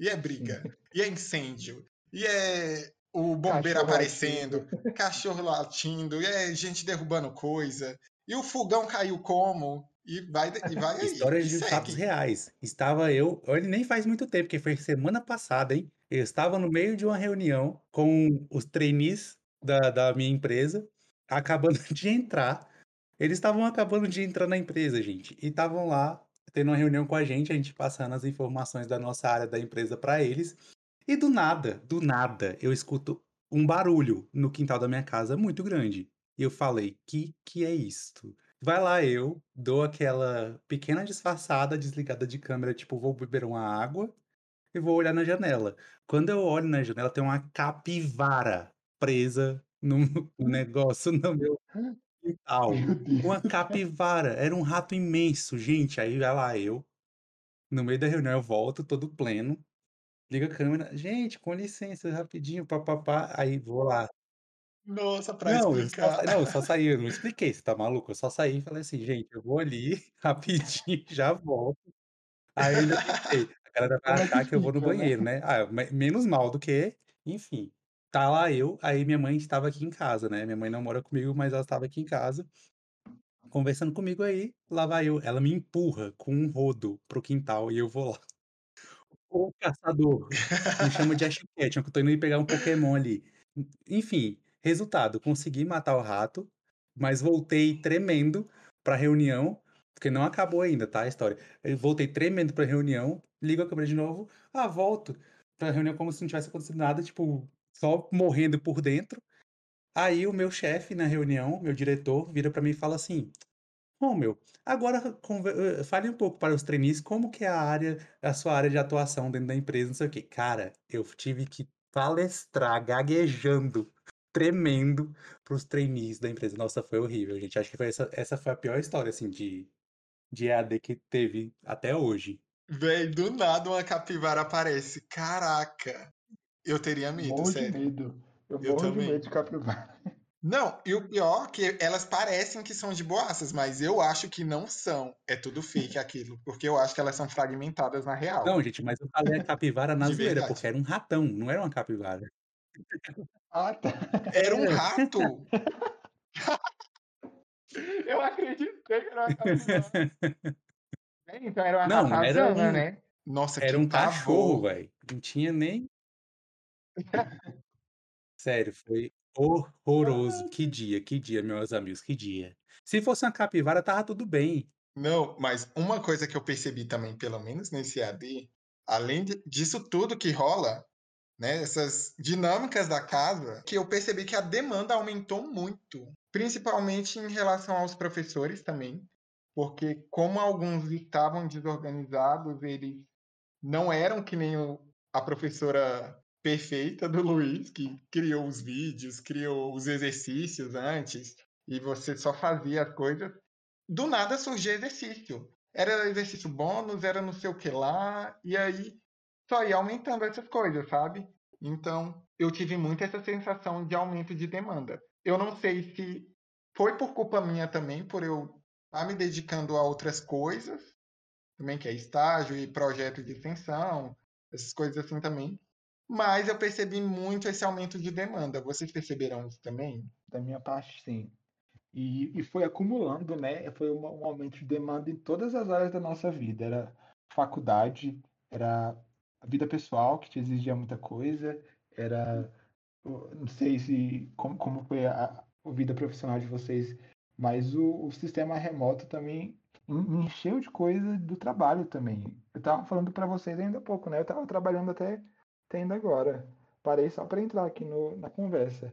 E é briga, <laughs> e é incêndio, e é o bombeiro cachorro aparecendo, latindo. cachorro latindo, e é gente derrubando coisa. E o fogão caiu como? E vai, e vai aí. Histórias de fatos reais. Estava eu, ele nem faz muito tempo, porque foi semana passada, hein? Eu estava no meio de uma reunião com os trainees da, da minha empresa, acabando <laughs> de entrar. Eles estavam acabando de entrar na empresa, gente, e estavam lá tendo uma reunião com a gente, a gente passando as informações da nossa área da empresa para eles. E do nada, do nada, eu escuto um barulho no quintal da minha casa muito grande. E eu falei: "Que que é isto?" Vai lá eu, dou aquela pequena disfarçada, desligada de câmera, tipo, vou beber uma água e vou olhar na janela. Quando eu olho na janela, tem uma capivara presa num <laughs> negócio no meu quintal. Uma <laughs> capivara, era um rato imenso, gente. Aí vai lá eu, no meio da reunião, eu volto todo pleno, liga a câmera, gente, com licença, rapidinho, papapá. Aí vou lá, nossa, pra não, eu só, não, eu só saí, eu não expliquei, você tá maluco? Eu só saí e falei assim, gente, eu vou ali <laughs> rapidinho, já volto. Aí eu ainda pensei, a galera vai achar que eu vou no né? banheiro, né? Ah, menos mal do que, enfim. Tá lá eu, aí minha mãe estava aqui em casa, né? Minha mãe não mora comigo, mas ela estava aqui em casa, conversando comigo aí, lá vai eu. Ela me empurra com um rodo pro quintal e eu vou lá. O caçador, me chama de Ash que eu tô indo pegar um Pokémon ali. Enfim, Resultado, consegui matar o rato, mas voltei tremendo pra reunião, porque não acabou ainda, tá, a história. Eu voltei tremendo pra reunião, ligo a câmera de novo, ah, volto pra reunião como se não tivesse acontecido nada, tipo, só morrendo por dentro. Aí o meu chefe na reunião, meu diretor, vira para mim e fala assim: Romeu, agora eh, fale um pouco para os trainees como que é a área, a sua área de atuação dentro da empresa, não sei o quê. Cara, eu tive que palestrar gaguejando tremendo pros trainees da empresa. Nossa, foi horrível, gente. Acho que foi essa, essa foi a pior história, assim, de, de EAD que teve até hoje. Véi, do nada uma capivara aparece. Caraca! Eu teria medo, morro sério. de medo. Eu, eu morro também. de medo de capivara. Não, e o pior é que elas parecem que são de boaças, mas eu acho que não são. É tudo fake <laughs> aquilo, porque eu acho que elas são fragmentadas na real. Não, gente, mas eu falei a capivara na zoeira, porque era um ratão, não era uma capivara. Ah, tá. Era um <laughs> rato? Eu acreditei que era uma capivara. <laughs> Então era uma Não, era um, né? Nossa, era um cachorro, velho. Não tinha nem. Sério, foi horroroso. Que dia, que dia, meus amigos, que dia. Se fosse uma capivara, tava tudo bem. Não, mas uma coisa que eu percebi também, pelo menos nesse AD, além de, disso tudo que rola, né, essas dinâmicas da casa, que eu percebi que a demanda aumentou muito, principalmente em relação aos professores também, porque como alguns estavam desorganizados, eles não eram que nem o, a professora perfeita do Luiz, que criou os vídeos, criou os exercícios antes, e você só fazia as coisas. Do nada surgia exercício. Era exercício bônus, era não sei o que lá, e aí só ia aumentando essas coisas, sabe? Então, eu tive muito essa sensação de aumento de demanda. Eu não sei se foi por culpa minha também, por eu estar me dedicando a outras coisas, também que é estágio e projeto de extensão, essas coisas assim também. Mas eu percebi muito esse aumento de demanda. Vocês perceberam isso também? Da minha parte, sim. E, e foi acumulando, né? Foi um, um aumento de demanda em todas as áreas da nossa vida. Era faculdade, era a vida pessoal, que te exigia muita coisa, era. Não sei se como, como foi a, a vida profissional de vocês, mas o, o sistema remoto também me encheu de coisa do trabalho também. Eu tava falando para vocês ainda há pouco, né? Eu tava trabalhando até, ainda agora. Parei só para entrar aqui no, na conversa.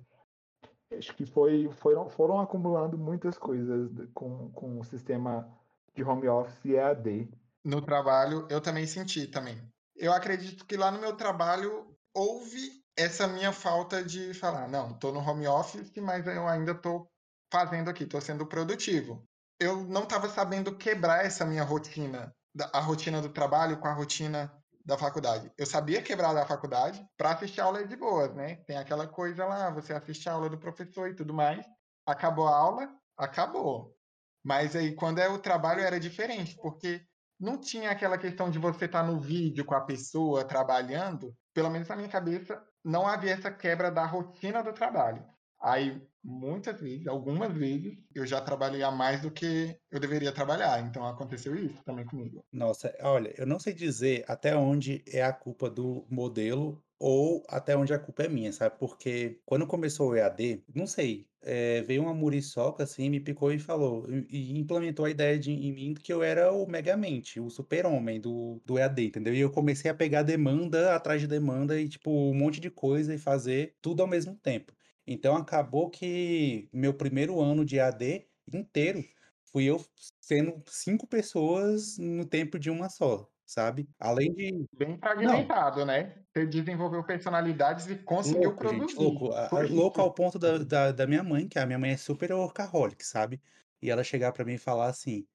Acho que foi, foram, foram acumulando muitas coisas com, com o sistema de home office e EAD. No trabalho, eu também senti também. Eu acredito que lá no meu trabalho houve essa minha falta de falar, não, estou no home office, mas eu ainda estou fazendo aqui, estou sendo produtivo. Eu não estava sabendo quebrar essa minha rotina, a rotina do trabalho com a rotina da faculdade. Eu sabia quebrar da faculdade para assistir aula de boas, né? Tem aquela coisa lá, você assiste a aula do professor e tudo mais. Acabou a aula, acabou. Mas aí quando é o trabalho era diferente, porque não tinha aquela questão de você estar tá no vídeo com a pessoa trabalhando. Pelo menos na minha cabeça, não havia essa quebra da rotina do trabalho. Aí, muitas vezes, algumas vezes, eu já trabalhei a mais do que eu deveria trabalhar. Então, aconteceu isso também comigo. Nossa, olha, eu não sei dizer até onde é a culpa do modelo ou até onde a culpa é minha, sabe? Porque quando começou o EAD, não sei, é, veio uma muriçoca assim, me picou e falou, e, implementou a ideia de, em mim que eu era o megamente, o super-homem do, do EAD, entendeu? E eu comecei a pegar demanda atrás de demanda e, tipo, um monte de coisa e fazer tudo ao mesmo tempo. Então acabou que meu primeiro ano de EAD inteiro fui eu sendo cinco pessoas no tempo de uma só sabe? Além de. Bem fragmentado, não. né? Você desenvolveu personalidades e conseguiu louco, produzir. Gente, louco. louco ao ponto da, da, da, minha mãe, que a minha mãe é super workaholic, sabe? E ela chegar para mim e falar assim: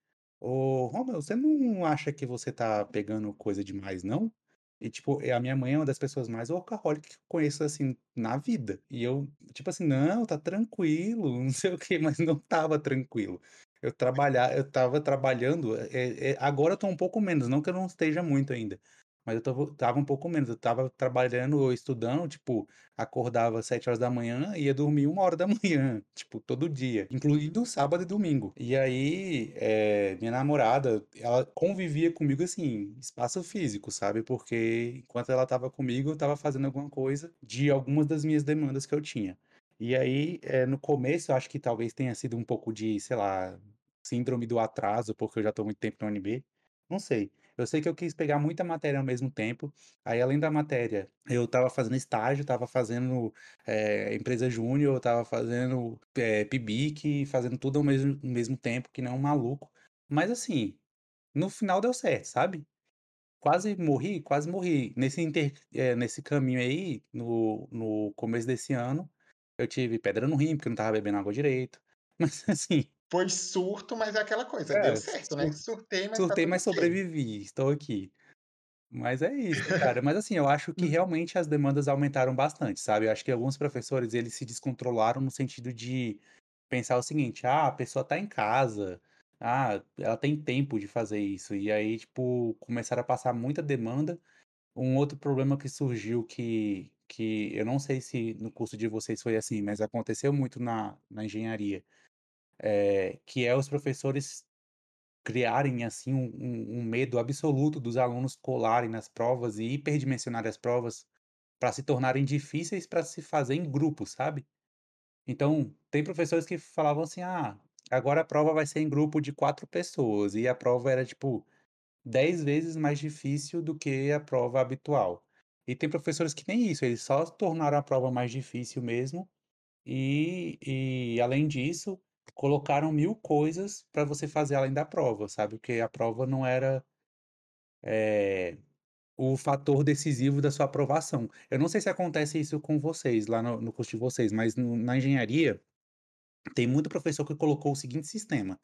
Ô, Romeu, você não acha que você tá pegando coisa demais, não? E, tipo, a minha mãe é uma das pessoas mais workaholic que eu conheço, assim, na vida. E eu, tipo assim, não, tá tranquilo, <laughs> não sei o quê, mas não tava tranquilo. Eu trabalhar, eu tava trabalhando, é, é, agora eu tô um pouco menos, não que eu não esteja muito ainda, mas eu tava, tava um pouco menos. Eu tava trabalhando ou estudando, tipo, acordava 7 horas da manhã e ia dormir uma hora da <laughs> manhã, tipo, todo dia, incluindo sábado e domingo. E aí, é, minha namorada, ela convivia comigo assim, espaço físico, sabe? Porque enquanto ela tava comigo, eu tava fazendo alguma coisa de algumas das minhas demandas que eu tinha. E aí, é, no começo, eu acho que talvez tenha sido um pouco de, sei lá, síndrome do atraso, porque eu já estou muito tempo no UNB. Não sei. Eu sei que eu quis pegar muita matéria ao mesmo tempo. Aí, além da matéria, eu estava fazendo estágio, estava fazendo é, empresa júnior, estava fazendo é, PIBIC, fazendo tudo ao mesmo, ao mesmo tempo, que não um maluco. Mas assim, no final deu certo, sabe? Quase morri, quase morri. Nesse, inter, é, nesse caminho aí, no, no começo desse ano, eu tive pedra no rim, porque eu não tava bebendo água direito. <laughs> Mas assim. Foi surto, mas é aquela coisa. É, deu certo, né? Surtei, mas. Tá surtei, tá mas sobrevivi. Estou aqui. Mas é isso, cara. Mas assim, eu acho que hum. realmente as demandas aumentaram bastante, sabe? Eu acho que alguns professores, eles se descontrolaram no sentido de pensar o seguinte: ah, a pessoa tá em casa, ah, ela tem tempo de fazer isso. E aí, tipo, começaram a passar muita demanda. Um outro problema que surgiu que, que eu não sei se no curso de vocês foi assim, mas aconteceu muito na, na engenharia, é, que é os professores criarem assim um, um, medo absoluto dos alunos colarem nas provas e hiperdimensionarem as provas para se tornarem difíceis para se fazer em grupo, sabe? Então, tem professores que falavam assim: ah, agora a prova vai ser em grupo de quatro pessoas, e a prova era tipo dez vezes mais difícil do que a prova habitual. E tem professores que nem isso, eles só tornaram a prova mais difícil mesmo. E, e além disso, colocaram mil coisas para você fazer além da prova, sabe? Porque a prova não era é, o fator decisivo da sua aprovação. Eu não sei se acontece isso com vocês, lá no, no curso de vocês, mas no, na engenharia, tem muito professor que colocou o seguinte sistema.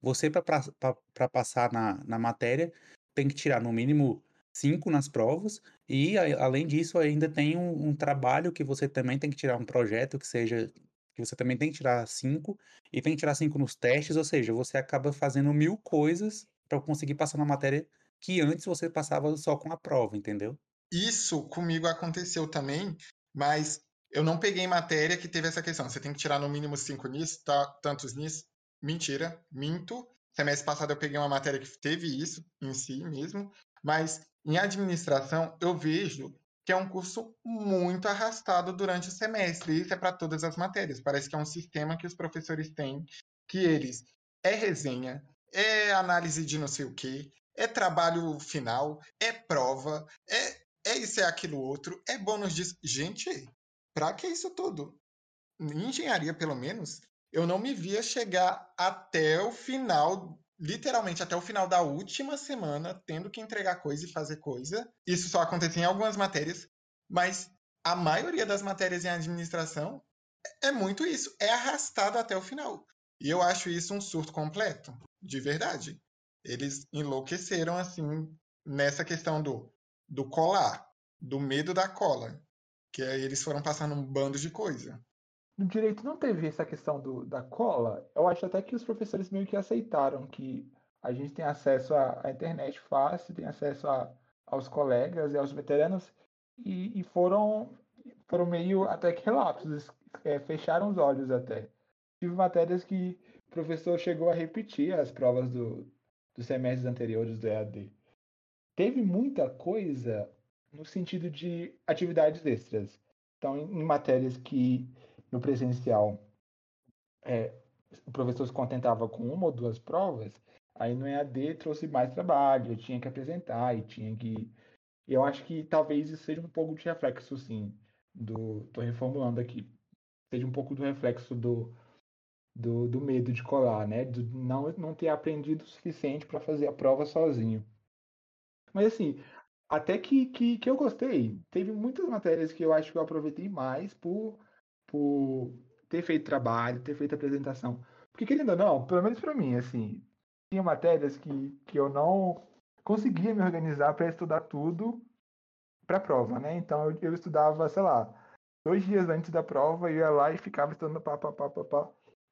Você, para passar na, na matéria, tem que tirar no mínimo cinco nas provas, e além disso, ainda tem um, um, trabalho que você também tem que tirar um projeto que seja. Que você também tem que tirar cinco, e tem que tirar cinco nos testes, ou seja, você acaba fazendo mil coisas para conseguir passar na matéria que antes você passava só com a prova, entendeu? Isso comigo aconteceu também, mas eu não peguei matéria que teve essa questão. Você tem que tirar no mínimo cinco nisso, tá, tantos nisso. Mentira, minto. Semestre passado eu peguei uma matéria que teve isso em si mesmo, mas em administração, eu vejo que é um curso muito arrastado durante o semestre. Isso é para todas as matérias. Parece que é um sistema que os professores têm, que eles é resenha, é análise de não sei o quê, é trabalho final, é prova, é, é isso, é aquilo outro, é bônus de. Gente, pra que isso tudo? Em engenharia, pelo menos, eu não me via chegar até o final, literalmente até o final da última semana, tendo que entregar coisa e fazer coisa. Isso só acontecia em algumas matérias, mas a maioria das matérias em administração é muito isso, é arrastado até o final. E eu acho isso um surto completo, de verdade. Eles enlouqueceram assim nessa questão do, do colar, do medo da cola, que aí eles foram passando um bando de coisa. No direito não teve essa questão do, da cola. Eu acho até que os professores meio que aceitaram que a gente tem acesso à, à internet fácil, tem acesso a, aos colegas e aos veteranos, e, e foram, foram meio até que relapsos, é, fecharam os olhos até. Tive matérias que o professor chegou a repetir as provas do, dos semestres anteriores do EAD. Teve muita coisa no sentido de atividades extras. Então, em, matérias que no presencial é, o professor se contentava com uma ou duas provas, aí no EAD trouxe mais trabalho, eu tinha que apresentar e tinha que. Eu acho que talvez isso seja um pouco de reflexo, sim, do. Estou reformulando aqui. Seja um pouco do reflexo do, do, do medo de colar, né? De não, não ter aprendido o suficiente para fazer a prova sozinho. Mas assim, até que, que, que eu gostei. Teve muitas matérias que eu acho que eu aproveitei mais por por ter feito trabalho, ter feito apresentação. Porque, querendo ou não, pelo menos para mim, assim, tinha matérias que, que eu não conseguia me organizar para estudar tudo para a prova, né? Então eu, eu, estudava, sei lá, dois dias antes da prova, ia lá e ficava estudando pá, pá, pá, pá, pá.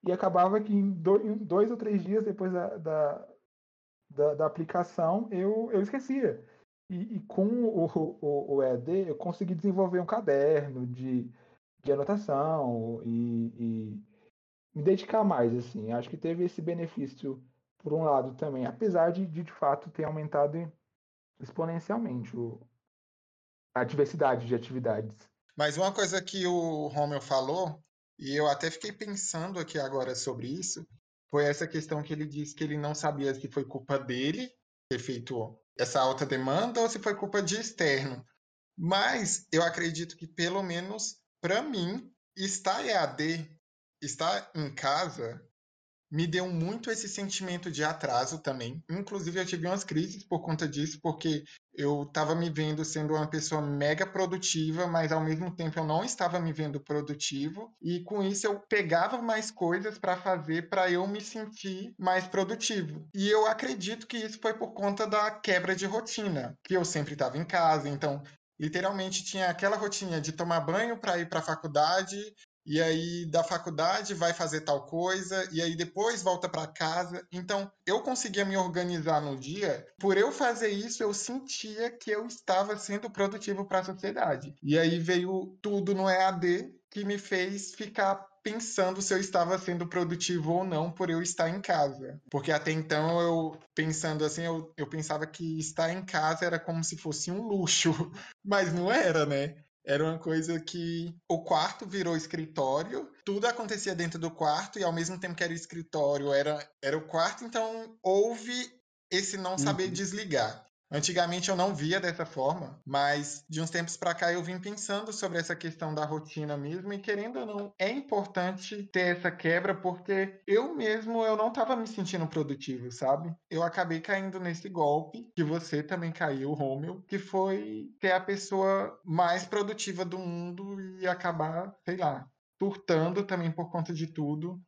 E acabava que em dois, em dois ou três dias depois da, da, da, da aplicação, eu, eu esquecia. E, e com o, o, o EAD, eu consegui desenvolver um caderno de de anotação e, e me dedicar mais, assim. Acho que teve esse benefício por um lado também, apesar de, de, de fato ter aumentado exponencialmente o, a diversidade de atividades. Mas uma coisa que o Romeu falou, e eu até fiquei pensando aqui agora sobre isso, foi essa questão que ele disse que ele não sabia se foi culpa dele ter feito essa alta demanda ou se foi culpa de externo. Mas eu acredito que pelo menos para mim, estar EAD, estar em casa, me deu muito esse sentimento de atraso também. Inclusive, eu tive umas crises por conta disso, porque eu estava me vendo sendo uma pessoa mega produtiva, mas ao mesmo tempo eu não estava me vendo produtivo. E com isso eu pegava mais coisas para fazer para eu me sentir mais produtivo. E eu acredito que isso foi por conta da quebra de rotina, que eu sempre estava em casa, então literalmente tinha aquela rotina de tomar banho para ir para a faculdade, e aí da faculdade vai fazer tal coisa, e aí depois volta para casa. Então, eu conseguia me organizar no dia. Por eu fazer isso, eu sentia que eu estava sendo produtivo para a sociedade. E aí veio tudo no EAD que me fez ficar pensando se eu estava sendo produtivo ou não por eu estar em casa. Porque até então eu, pensando assim, eu, eu pensava que estar em casa era como se fosse um luxo. <laughs> Mas não era, né? Era uma coisa que o quarto virou escritório, tudo acontecia dentro do quarto e ao mesmo tempo que era o escritório, era, era o quarto, então houve esse não saber uhum. desligar. Antigamente eu não via dessa forma, mas de uns tempos para cá eu vim pensando sobre essa questão da rotina mesmo e querendo ou não, é importante ter essa quebra porque eu mesmo eu não estava me sentindo produtivo, sabe? Eu acabei caindo nesse golpe que você também caiu, Romeu, que foi ter a pessoa mais produtiva do mundo e acabar, sei lá, turtando também por conta de tudo.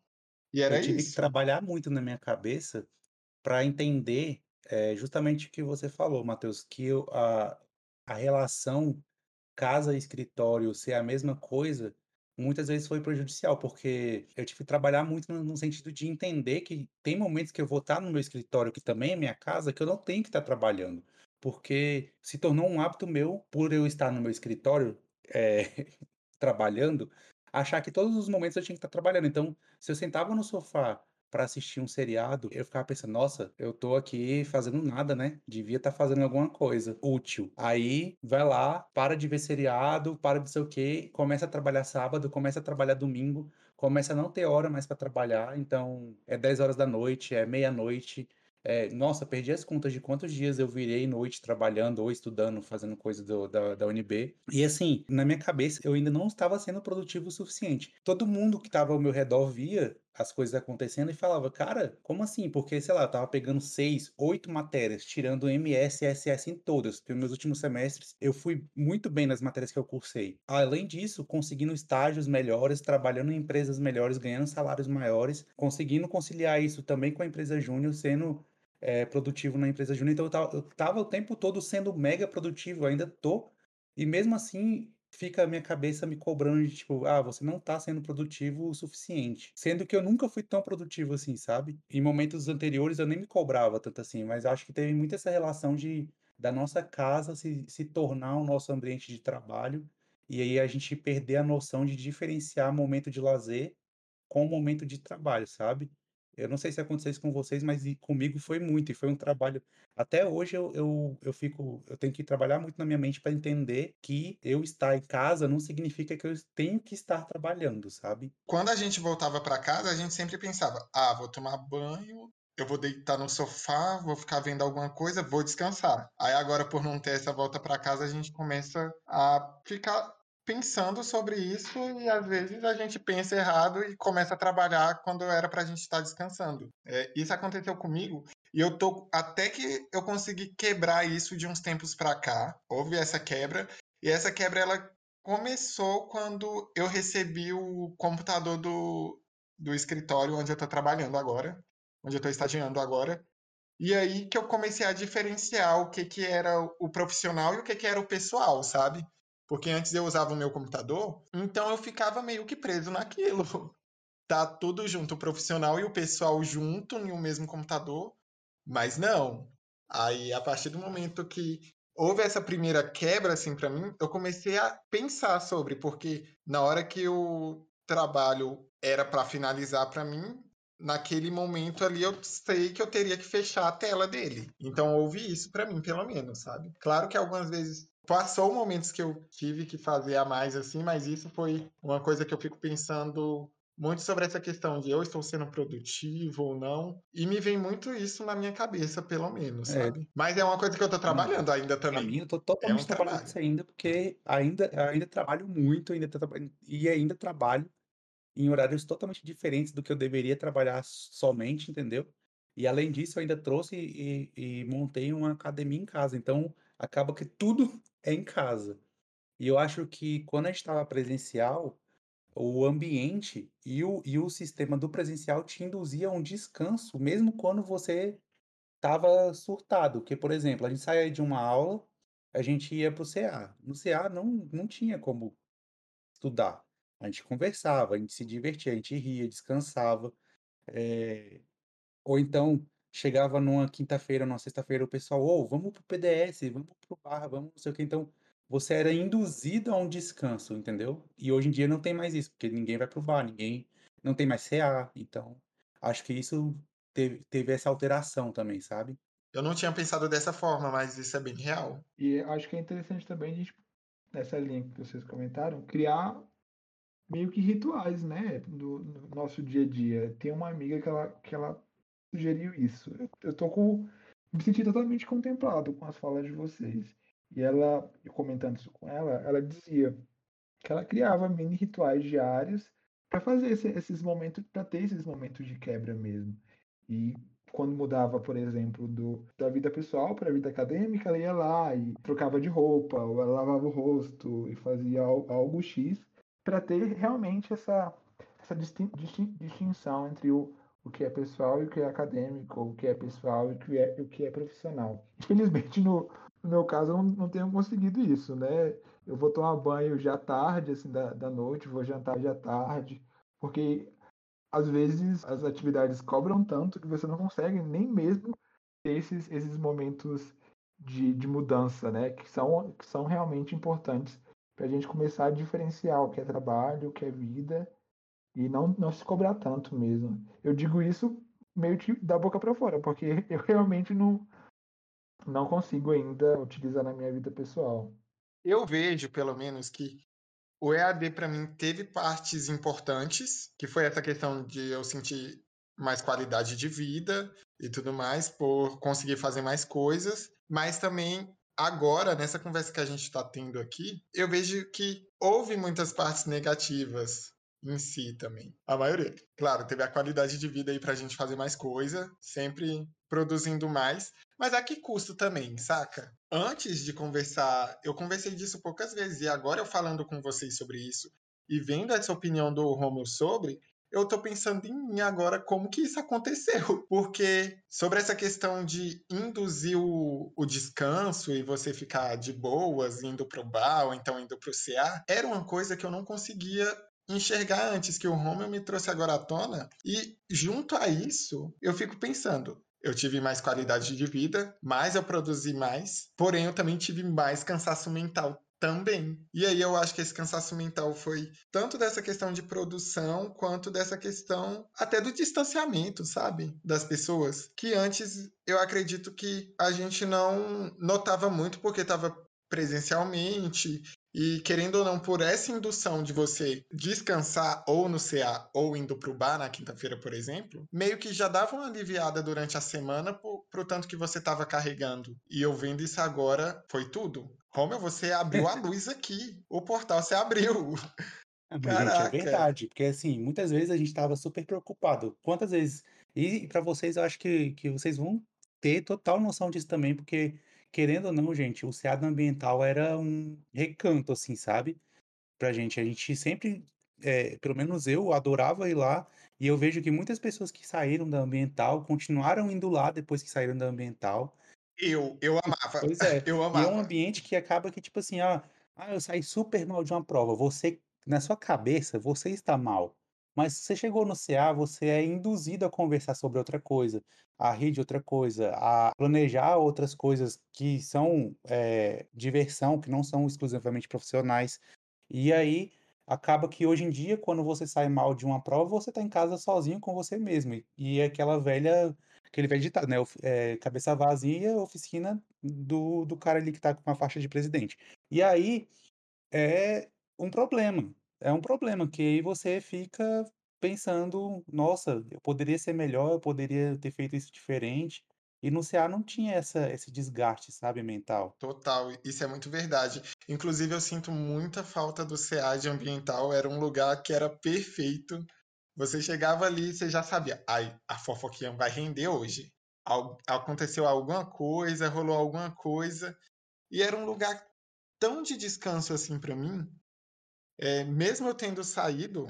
E era eu tive isso. que trabalhar muito na minha cabeça para entender é justamente o que você falou, Matheus, que a, a relação casa-escritório ser a mesma coisa, muitas vezes foi prejudicial, porque eu tive que trabalhar muito no, no, sentido de entender que tem momentos que eu vou estar no meu escritório, que também é minha casa, que eu não tenho que estar trabalhando. Porque se tornou um hábito meu, por eu estar no meu escritório é, <laughs> trabalhando, achar que todos os momentos eu tinha que estar trabalhando. Então, se eu sentava no sofá para assistir um seriado, eu ficava pensando, nossa, eu tô aqui fazendo nada, né? Devia estar tá fazendo alguma coisa útil. Aí vai lá, para de ver seriado, para de sei o quê, começa a trabalhar sábado, começa a trabalhar domingo, começa a não ter hora mais para trabalhar, então é 10 horas da noite, é meia-noite. É, nossa, perdi as contas de quantos dias eu virei noite trabalhando ou estudando, fazendo coisa do, da, da UNB. E assim, na minha cabeça, eu ainda não estava sendo produtivo o suficiente. Todo mundo que estava ao meu redor via as coisas acontecendo e falava, cara, como assim? Porque, sei lá, eu tava pegando seis, oito matérias, tirando MS SS em todas, porque meus últimos semestres eu fui muito bem nas matérias que eu cursei. Além disso, conseguindo estágios melhores, trabalhando em empresas melhores, ganhando salários maiores, conseguindo conciliar isso também com a empresa júnior, sendo é, produtivo na empresa júnior. Então eu tava, eu tava o tempo todo sendo mega produtivo, ainda tô. E mesmo assim, fica a minha cabeça me cobrando de tipo, ah, você não tá sendo produtivo o suficiente. Sendo que eu nunca fui tão produtivo assim, sabe? Em momentos anteriores eu nem me cobrava tanto assim, mas acho que teve muito essa relação de da nossa casa se, se tornar o nosso ambiente de trabalho e aí a gente perder a noção de diferenciar momento de lazer com momento de trabalho, sabe? Eu não sei se aconteceu isso com vocês, mas comigo foi muito, e foi um trabalho. Até hoje eu, eu, eu fico, eu tenho que trabalhar muito na minha mente para entender que eu estar em casa não significa que eu tenho que estar trabalhando, sabe? Quando a gente voltava para casa, a gente sempre pensava: ah, vou tomar banho, eu vou deitar no sofá, vou ficar vendo alguma coisa, vou descansar. Aí agora, por não ter essa volta para casa, a gente começa a ficar pensando sobre isso e às vezes a gente pensa errado e começa a trabalhar quando era para a gente estar descansando. É, isso aconteceu comigo e eu tô até que eu consegui quebrar isso de uns tempos para cá. Houve essa quebra e essa quebra ela começou quando eu recebi o computador do, do escritório onde eu estou trabalhando agora, onde eu estou estagiando agora. E aí que eu comecei a diferenciar o que, que era o profissional e o que, que era o pessoal, sabe? Porque antes eu usava o meu computador, então eu ficava meio que preso naquilo. <laughs> Tá tudo junto, o profissional e o pessoal junto em um mesmo computador, mas não. Aí, a partir do momento que houve essa primeira quebra, assim, para mim, eu comecei a pensar sobre, porque na hora que o trabalho era para finalizar para mim, naquele momento ali eu sei que eu teria que fechar a tela dele. Então houve isso para mim, pelo menos, sabe? Claro que algumas vezes passou momentos que eu tive que fazer a mais assim, mas isso foi uma coisa que eu fico pensando muito sobre essa questão de eu estou sendo produtivo ou não. E me vem muito isso na minha cabeça, pelo menos, é. sabe? Mas é uma coisa que eu estou trabalhando ainda também. Pra mim, eu tô totalmente é um trabalhando trabalho. isso ainda, porque ainda, ainda trabalho muito, ainda e ainda trabalho em horários totalmente diferentes do que eu deveria trabalhar somente, entendeu? E além disso, eu ainda trouxe e, e montei uma academia em casa. Então, acaba que tudo é em casa. E eu acho que quando a gente estava presencial, o ambiente e o, e o sistema do presencial te induzia a um descanso, mesmo quando você estava surtado. Porque, por exemplo, a gente saía de uma aula, a gente ia para o CA. No CA não, não tinha como estudar. A gente conversava, a gente se divertia, a gente ria, descansava. É... Ou então, chegava numa quinta-feira, numa sexta-feira, o pessoal, ô, oh, vamos pro PDS, vamos pro barra, vamos não sei o que. Então, você era induzido a um descanso, entendeu? E hoje em dia não tem mais isso, porque ninguém vai pro bar, ninguém não tem mais CA. Então, acho que isso teve, teve essa alteração também, sabe? Eu não tinha pensado dessa forma, mas isso é bem real. E acho que é interessante também a gente, nessa linha que vocês comentaram, criar meio que rituais, né? No, no nosso dia a dia. Tem uma amiga que ela, que ela sugeriu isso. Eu, eu tô com. Me senti totalmente contemplado com as falas de vocês. E ela, eu comentando isso com ela, ela dizia que ela criava mini rituais diários para fazer esse, esses momentos, para ter esses momentos de quebra mesmo. E quando mudava, por exemplo, do, da vida pessoal para a vida acadêmica, ela ia lá e trocava de roupa, ou ela lavava o rosto e fazia algo, algo X para ter realmente essa, essa distinção entre o, o que é pessoal e o que é acadêmico, o que é pessoal e o que é, o que é profissional. Infelizmente, no, no meu caso, eu não, não tenho conseguido isso, né? Eu vou tomar banho já tarde, assim, da, da noite, vou jantar já tarde, porque às vezes as atividades cobram tanto que você não consegue nem mesmo ter esses, esses momentos de, de mudança, né? Que são, que são realmente importantes para a gente começar a diferenciar o que é trabalho, o que é vida e não, não se cobrar tanto mesmo. Eu digo isso meio que da boca para fora, porque <laughs> eu realmente não, não consigo ainda utilizar na minha vida pessoal. Eu vejo, pelo menos, que o EAD para mim teve partes importantes, que foi essa questão de eu sentir mais qualidade de vida e tudo mais, por conseguir fazer mais coisas, mas também agora, nessa conversa que a gente está tendo aqui, eu vejo que houve muitas partes negativas em si também. A maioria. Claro, teve a qualidade de vida aí pra gente fazer mais coisa, sempre produzindo mais, mas a que custo também, saca? Antes de conversar, eu conversei disso poucas vezes, e agora eu falando com vocês sobre isso e vendo essa opinião do Romulo sobre, eu tô pensando em mim agora como que isso aconteceu. <laughs> Porque sobre essa questão de induzir o, o descanso e você ficar de boas indo pro bar ou então indo pro CA, era uma coisa que eu não conseguia enxergar antes, que o Romeo me trouxe agora à tona. E junto a isso, eu fico pensando, eu tive mais qualidade de vida, mais eu produzi mais, porém eu também tive mais cansaço mental também. E aí eu acho que esse cansaço mental foi tanto dessa questão de produção quanto dessa questão até do distanciamento, sabe, das pessoas, que antes eu acredito que a gente não notava muito porque estava presencialmente e querendo ou não, por essa indução de você descansar ou no CA ou indo pro bar na quinta-feira, por exemplo, meio que já dava uma aliviada durante a semana pro, pro tanto que você estava carregando. E eu vendo isso agora, foi tudo. Romeu, você abriu a luz <laughs> aqui. O portal você abriu. Caraca. Gente, é verdade, porque assim, muitas vezes a gente estava super preocupado. Quantas vezes. E para vocês, eu acho que, que vocês vão ter total noção disso também, porque querendo ou não, gente, o SEAD ambiental era um recanto, assim, sabe? Pra gente. A gente sempre, é, pelo menos eu, adorava ir lá. E eu vejo que muitas pessoas que saíram da ambiental continuaram indo lá depois que saíram da ambiental. Eu, eu amava. Pois <laughs> é. Eu amava. E é um ambiente que acaba que, tipo assim, ah, ah, eu saí super mal de uma prova. Você, na sua cabeça, você está mal. Mas você chegou no CA, você é induzido a conversar sobre outra coisa, a rir de outra coisa, a planejar outras coisas que são é, diversão, que não são exclusivamente profissionais. E aí acaba que hoje em dia, quando você sai mal de uma prova, você está em casa sozinho com você mesmo. E é aquela velha, aquele velho ditado, né? É, cabeça vazia, oficina do, do cara ali que está com a faixa de presidente. E aí é um problema, é um problema, que aí você fica pensando: "Nossa, eu poderia ser melhor, eu poderia ter feito isso diferente". E no CA não tinha essa esse desgaste, sabe, mental. Total, isso é muito verdade. Inclusive, eu sinto muita falta do CA de ambiental, era um lugar que era perfeito. Você chegava ali e você já sabia: "Ai, a fofoquinha vai render hoje". aconteceu alguma coisa, rolou alguma coisa, e era um lugar tão de descanso, assim, para mim, é, mesmo eu tendo saído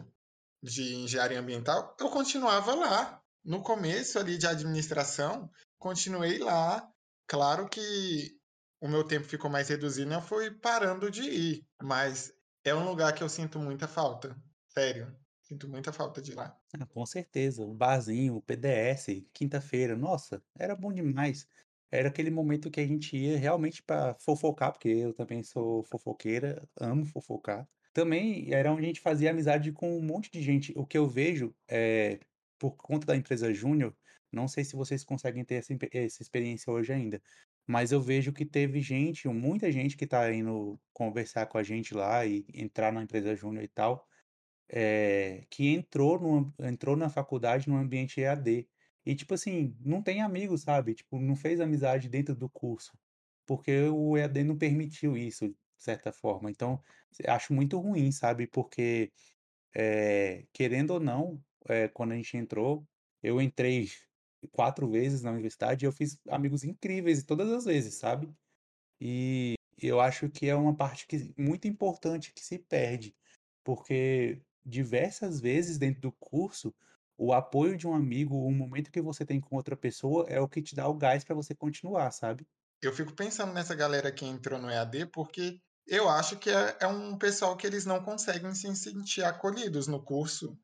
de engenharia ambiental, eu continuava lá. No começo ali de administração, continuei lá. Claro que o meu tempo ficou mais reduzido e eu fui parando de ir, mas é um lugar que eu sinto muita falta. Sério, sinto muita falta de lá. Ah, com certeza, o barzinho, o PDS, quinta-feira, nossa, era bom demais. Era aquele momento que a gente ia realmente para fofocar, porque eu também sou fofoqueira, amo fofocar. Também era onde a gente fazia amizade com um monte de gente. O que eu vejo, é, por conta da empresa Júnior, não sei se vocês conseguem ter essa, essa experiência hoje ainda, mas eu vejo que teve gente, muita gente que está indo conversar com a gente lá e entrar na empresa Júnior e tal, é, que entrou, no, entrou na faculdade no ambiente EAD. E, tipo assim, não tem amigos, sabe? Tipo, não fez amizade dentro do curso. Porque o EAD não permitiu isso certa forma. Então, acho muito ruim, sabe? Porque, é, querendo ou não, é, quando a gente entrou, eu entrei quatro vezes na universidade e eu fiz amigos incríveis todas as vezes, sabe? E eu acho que é uma parte que, muito importante que se perde, porque diversas vezes dentro do curso, o apoio de um amigo, o momento que você tem com outra pessoa é o que te dá o gás para você continuar, sabe? Eu fico pensando nessa galera que entrou no EAD porque eu acho que é, é um pessoal que eles não conseguem se sentir acolhidos no curso,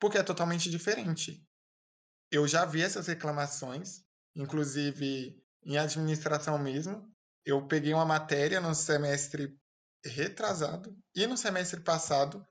porque é totalmente diferente. Eu já vi essas reclamações, inclusive em administração mesmo. Eu peguei uma matéria no semestre retrasado e no semestre passado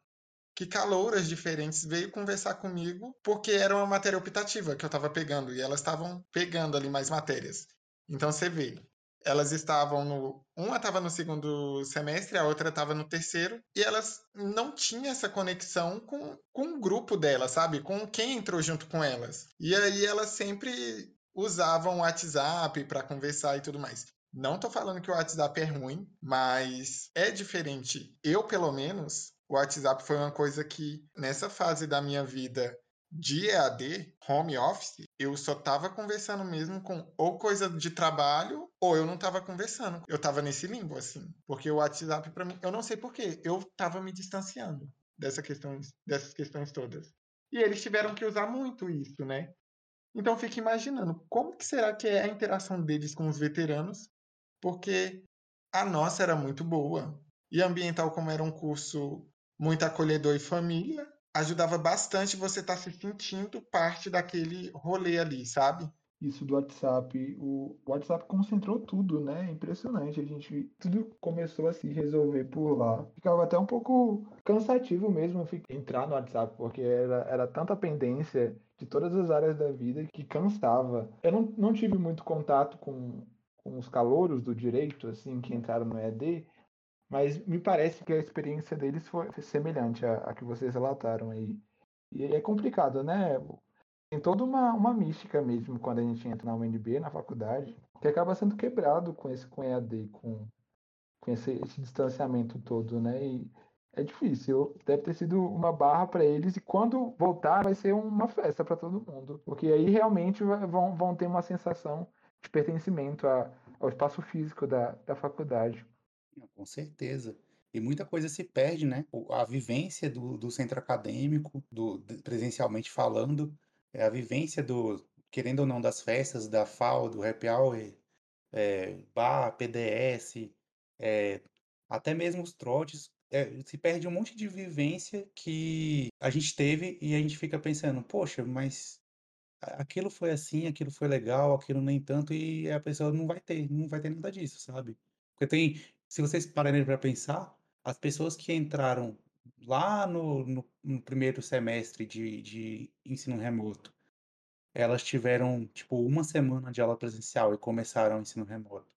que calouras diferentes veio conversar comigo porque era uma matéria optativa que eu estava pegando e elas estavam pegando ali mais matérias. Então você vê, elas estavam no. Uma estava no segundo semestre, a outra estava no terceiro, e elas não tinham essa conexão com, com o grupo delas, sabe? Com quem entrou junto com elas. E aí elas sempre usavam o WhatsApp para conversar e tudo mais. Não tô falando que o WhatsApp é ruim, mas é diferente. Eu, pelo menos, o WhatsApp foi uma coisa que, nessa fase da minha vida de EAD, home office, eu só tava conversando mesmo com ou coisa de trabalho ou eu não tava conversando. Eu tava nesse limbo, assim. Porque o WhatsApp, para mim, eu não sei porquê, eu tava me distanciando dessa questões, dessas questões todas. E eles tiveram que usar muito isso, né? Então fico imaginando como que será que é a interação deles com os veteranos, porque a nossa era muito boa. E ambiental, como era um curso muito acolhedor e família, ajudava bastante você estar tá se sentindo parte daquele rolê ali, sabe? Isso do WhatsApp, o WhatsApp concentrou tudo, né? Impressionante. A gente tudo começou a se resolver por lá. Ficava até um pouco cansativo mesmo entrar no WhatsApp, porque era, era tanta pendência de todas as áreas da vida que cansava. Eu não, não tive muito contato com, com os calouros do direito, assim, que entraram no ED, mas me parece que a experiência deles foi semelhante à, à que vocês relataram aí. E é complicado, né? Tem toda uma, uma mística mesmo quando a gente entra na UNB, na faculdade, que acaba sendo quebrado com esse com EAD, com, com esse, esse distanciamento todo, né? E é difícil. Deve ter sido uma barra para eles e quando voltar vai ser uma festa para todo mundo, porque aí realmente vão, vão ter uma sensação de pertencimento a, ao espaço físico da, da faculdade. Com certeza. E muita coisa se perde, né? A vivência do, do centro acadêmico, do, presencialmente falando, é a vivência do, querendo ou não, das festas, da FAO, do Happy Hour, é, bar, PDS, é, até mesmo os trotes, é, se perde um monte de vivência que a gente teve e a gente fica pensando, poxa, mas aquilo foi assim, aquilo foi legal, aquilo nem tanto, e a pessoa não vai ter, não vai ter nada disso, sabe? Porque tem, se vocês pararem para pensar, as pessoas que entraram lá no, no, no primeiro semestre de, de ensino remoto, elas tiveram, tipo, uma semana de aula presencial e começaram o ensino remoto.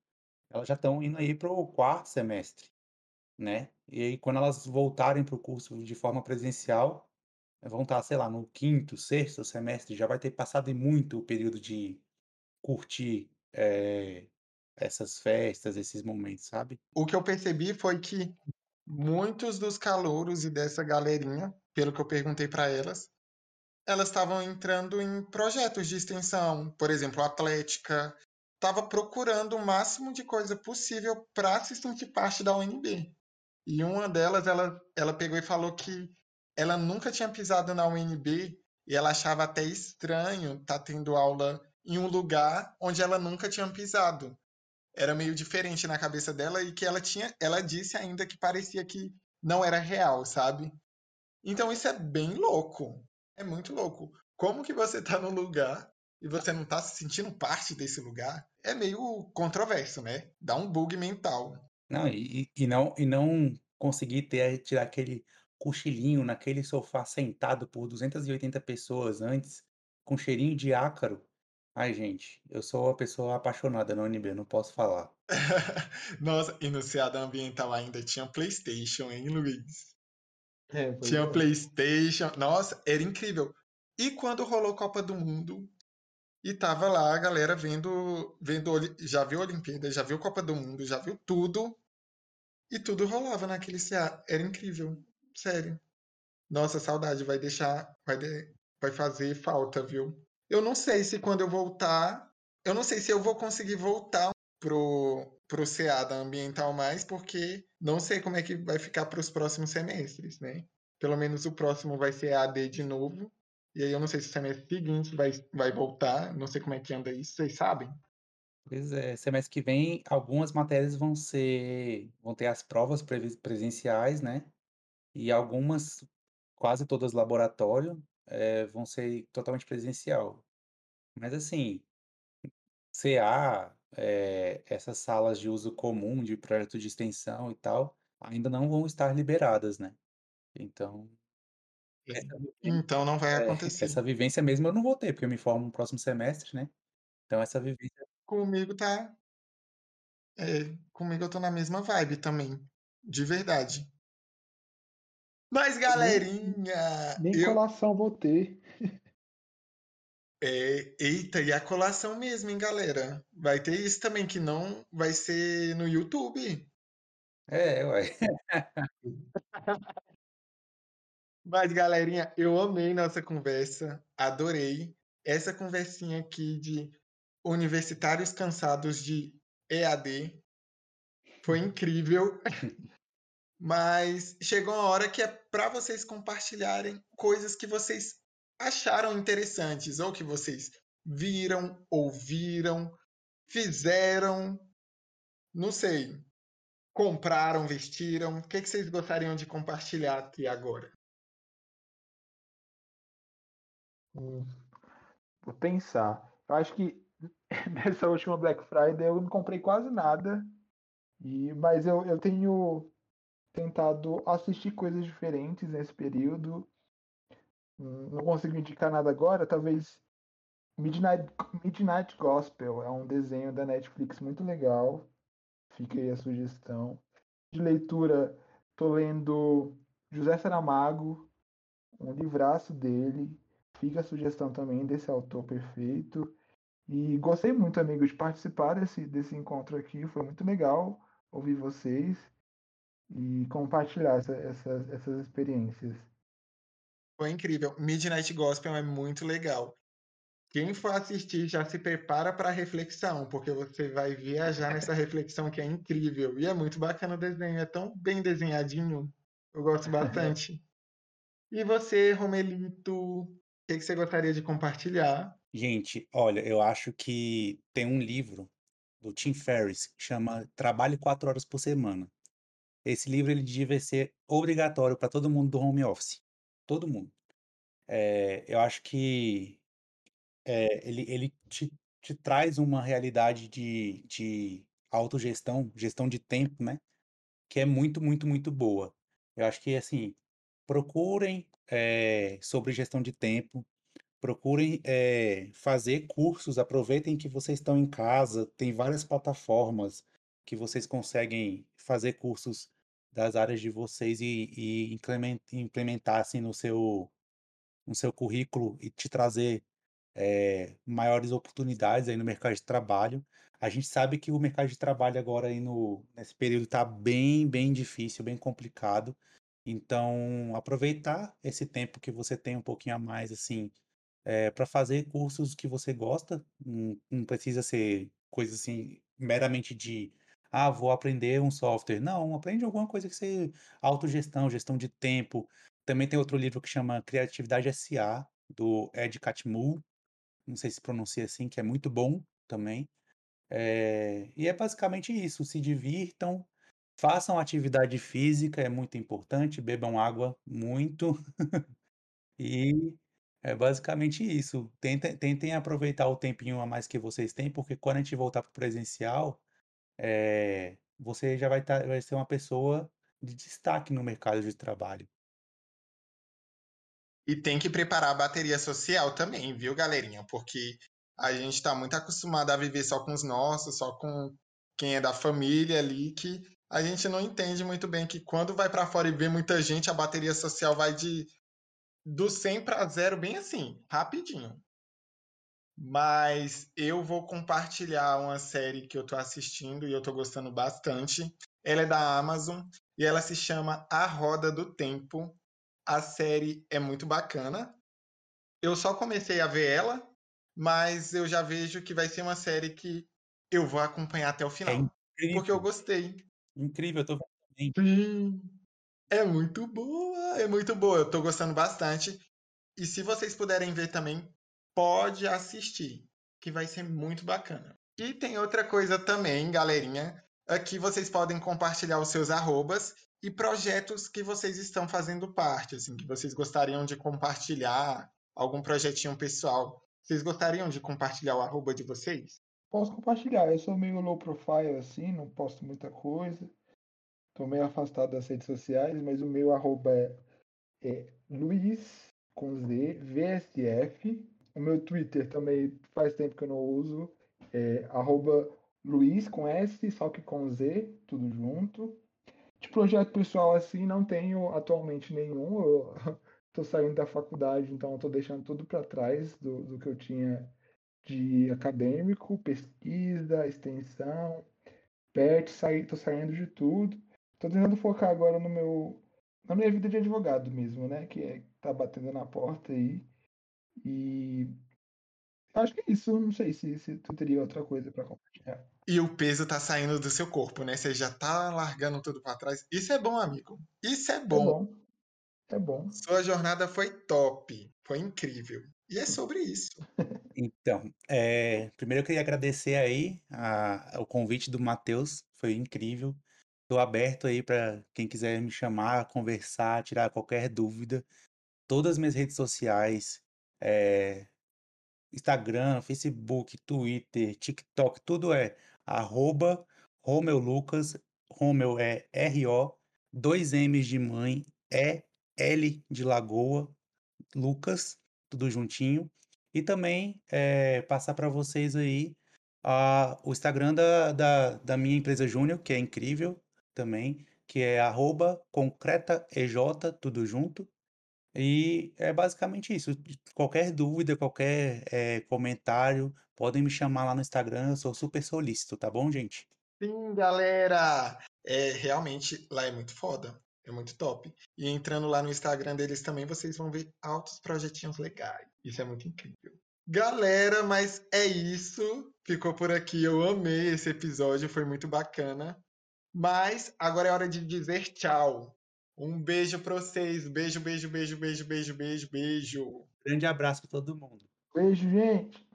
Elas já estão indo aí para o quarto semestre, né? E aí, quando elas voltarem para o curso de forma presencial, vão estar, sei lá, no quinto, sexto semestre, já vai ter passado muito o período de curtir é, essas festas, esses momentos, sabe? O que eu percebi foi que muitos dos calouros e dessa galerinha, pelo que eu perguntei para elas, elas estavam entrando em projetos de extensão, por exemplo, atlética, estava procurando o máximo de coisa possível para se sentir parte da UNB. E uma delas, ela, ela pegou e falou que ela nunca tinha pisado na UNB e ela achava até estranho estar tá tendo aula em um lugar onde ela nunca tinha pisado era meio diferente na cabeça dela e que ela tinha, ela disse ainda que parecia que não era real, sabe? Então isso é bem louco. É muito louco. Como que você tá no lugar e você não tá se sentindo parte desse lugar? É meio controverso, né? Dá um bug mental. Não, e, e não e não conseguir ter tirar aquele cochilinho naquele sofá sentado por 280 pessoas antes, com cheirinho de ácaro, Ai, gente, eu sou uma pessoa apaixonada na UNB, não posso falar. <laughs> Nossa, e no Ceada Ambiental ainda tinha PlayStation, hein, Luiz? É, tinha é. PlayStation. Nossa, era incrível. E quando rolou Copa do Mundo, e tava lá a galera vendo, vendo já viu a Olimpíada, já viu Copa do Mundo, já viu tudo. E tudo rolava naquele CA. Era incrível. Sério. Nossa, saudade. Vai deixar. Vai, de, vai fazer falta, viu? Eu não sei se quando eu voltar, eu não sei se eu vou conseguir voltar pro pro CEADA ambiental mais, porque não sei como é que vai ficar para os próximos semestres, né? Pelo menos o próximo vai ser AD de novo. E aí eu não sei se o semestre seguinte vai, vai voltar, não sei como é que anda isso, vocês sabem? Pois é, semestre que vem algumas matérias vão ser, vão ter as provas presenciais, né? E algumas, quase todas laboratório, é, vão ser totalmente presencial. Mas assim, CA, é, essas salas de uso comum de projeto de extensão e tal, ainda não vão estar liberadas, né? Então, então não vai é, <laughs> acontecer. essa vivência mesmo eu não vou ter, porque eu me formo no próximo semestre, né? Então essa vivência comigo tá É, comigo eu tô na mesma vibe também. De verdade. Mas, galerinha. Nem eu... colação vou ter. É, eita, e a colação mesmo, hein, galera? Vai ter isso também, que não vai ser no YouTube. É, ué. <laughs> Mas, galerinha, eu amei nossa conversa, adorei essa conversinha aqui de universitários cansados de EAD. Foi incrível. <laughs> Mas chegou a hora que é para vocês compartilharem coisas que vocês acharam interessantes ou que vocês viram, ouviram, fizeram, não sei, compraram, vestiram. O que, que vocês gostariam de compartilhar aqui agora? Hum, vou pensar. Eu acho que <laughs> nessa última Black Friday eu não comprei quase nada. E, mas eu, eu tenho tentado assistir coisas diferentes nesse período. Hum, não consigo indicar nada agora, talvez Midnight, Midnight Gospel é um desenho da Netflix muito legal. Fica aí a sugestão. De leitura, tô lendo José Saramago, um livraço dele. Fica a sugestão também desse autor perfeito. E gostei muito, amigo, de participar desse, desse encontro aqui. Foi muito legal ouvir vocês e compartilhar essa, essas, essas experiências. Foi incrível. Midnight Gospel é muito legal. Quem for assistir já se prepara para a reflexão, porque você vai viajar nessa reflexão que é incrível. E é muito bacana o desenho, é tão bem desenhadinho. Eu gosto bastante. <laughs> e você, Romelito, o que, que você gostaria de compartilhar? Gente, olha, eu acho que tem um livro do Tim Ferriss que chama Trabalhe quatro horas por semana. Esse livro ele devia ser obrigatório para todo mundo do home office. Todo mundo. É, eu acho que é, ele, ele te, te traz uma realidade de, de autogestão, gestão de tempo, né? Que é muito, muito, muito boa. Eu acho que, assim, procurem é, sobre gestão de tempo, procurem é, fazer cursos, aproveitem que vocês estão em casa, tem várias plataformas que vocês conseguem fazer cursos das áreas de vocês e, e implementar assim, no, seu, no seu currículo e te trazer é, maiores oportunidades aí no mercado de trabalho. A gente sabe que o mercado de trabalho agora aí no, nesse período está bem, bem difícil, bem complicado. Então, aproveitar esse tempo que você tem um pouquinho a mais, assim, é, para fazer cursos que você gosta. Não, não precisa ser coisa assim, meramente de ah, vou aprender um software. Não, aprende alguma coisa que você. Autogestão, gestão de tempo. Também tem outro livro que chama Criatividade SA, do Ed Catmull. Não sei se pronuncia assim, que é muito bom também. É... E é basicamente isso. Se divirtam, façam atividade física, é muito importante. Bebam água muito. <laughs> e é basicamente isso. Tentem, tentem aproveitar o tempinho a mais que vocês têm, porque quando a gente voltar para o presencial é, você já vai, tá, vai ser uma pessoa de destaque no mercado de trabalho. E tem que preparar a bateria social também, viu, galerinha? Porque a gente está muito acostumado a viver só com os nossos, só com quem é da família ali, que a gente não entende muito bem que quando vai para fora e vê muita gente, a bateria social vai de do 100 para zero bem assim, rapidinho. Mas eu vou compartilhar uma série que eu tô assistindo e eu tô gostando bastante. Ela é da Amazon e ela se chama A Roda do Tempo. A série é muito bacana. Eu só comecei a ver ela, mas eu já vejo que vai ser uma série que eu vou acompanhar até o É final. Porque eu gostei. Incrível, eu tô vendo Sim. É muito boa, é muito boa. Eu tô gostando bastante. E se vocês puderem ver também, pode assistir, que vai ser muito bacana. E tem outra coisa também, galerinha, aqui vocês podem compartilhar os seus arrobas e projetos que vocês estão fazendo parte, assim, que vocês gostariam de compartilhar, algum projetinho pessoal. Vocês gostariam de compartilhar o arroba de vocês? Posso compartilhar, eu sou meio low profile assim, não posto muita coisa. Tô meio afastado das redes sociais, mas o meu arroba é, é Luiz com Z, VSF, o meu Twitter também faz tempo que eu não uso. É arroba Luiz com S, só que com Z, tudo junto. De projeto pessoal assim, não tenho atualmente nenhum. Eu <laughs> tô saindo da faculdade, então tô deixando tudo para trás do, do que eu tinha de acadêmico, pesquisa, extensão, PET, saí, tô saindo de tudo. Tô tentando focar agora no meu na minha vida de advogado mesmo, né, que é, tá batendo na porta aí. E acho que é isso, não sei se, se tu teria outra coisa para compartilhar. E o peso tá saindo do seu corpo, né? Você já tá largando tudo para trás. Isso é bom, amigo. Isso é bom. É bom. É bom. Sua jornada foi top. Foi incrível. E é sobre isso. <laughs> Então, é, primeiro eu queria agradecer aí a, o convite do Matheus, foi incrível. Estou aberto aí para quem quiser me chamar, conversar, tirar qualquer dúvida. Todas as minhas redes sociais, é, Instagram, Facebook, Twitter, TikTok, tudo é arroba Romeu Lucas, Romeu é R-O, dois M's de mãe, E, L de Lagoa, Lucas, tudo juntinho. E também é, passar para vocês aí a, o Instagram da, da, da minha empresa Júnior, que é incrível também, que é arroba concretaej, tudo junto. E é basicamente isso. Qualquer dúvida, qualquer é, comentário, podem me chamar lá no Instagram, eu sou super solícito, tá bom, gente? Sim, galera! É, realmente, lá é muito foda. É muito top. E entrando lá no Instagram deles também, vocês vão ver altos projetinhos legais. Isso é muito incrível. Galera, mas é isso. Ficou por aqui. Eu amei esse episódio, foi muito bacana. Mas agora é hora de dizer tchau. Um beijo pra vocês. Beijo, beijo, beijo, beijo, beijo, beijo, beijo. Grande abraço pra todo mundo. Beijo, gente.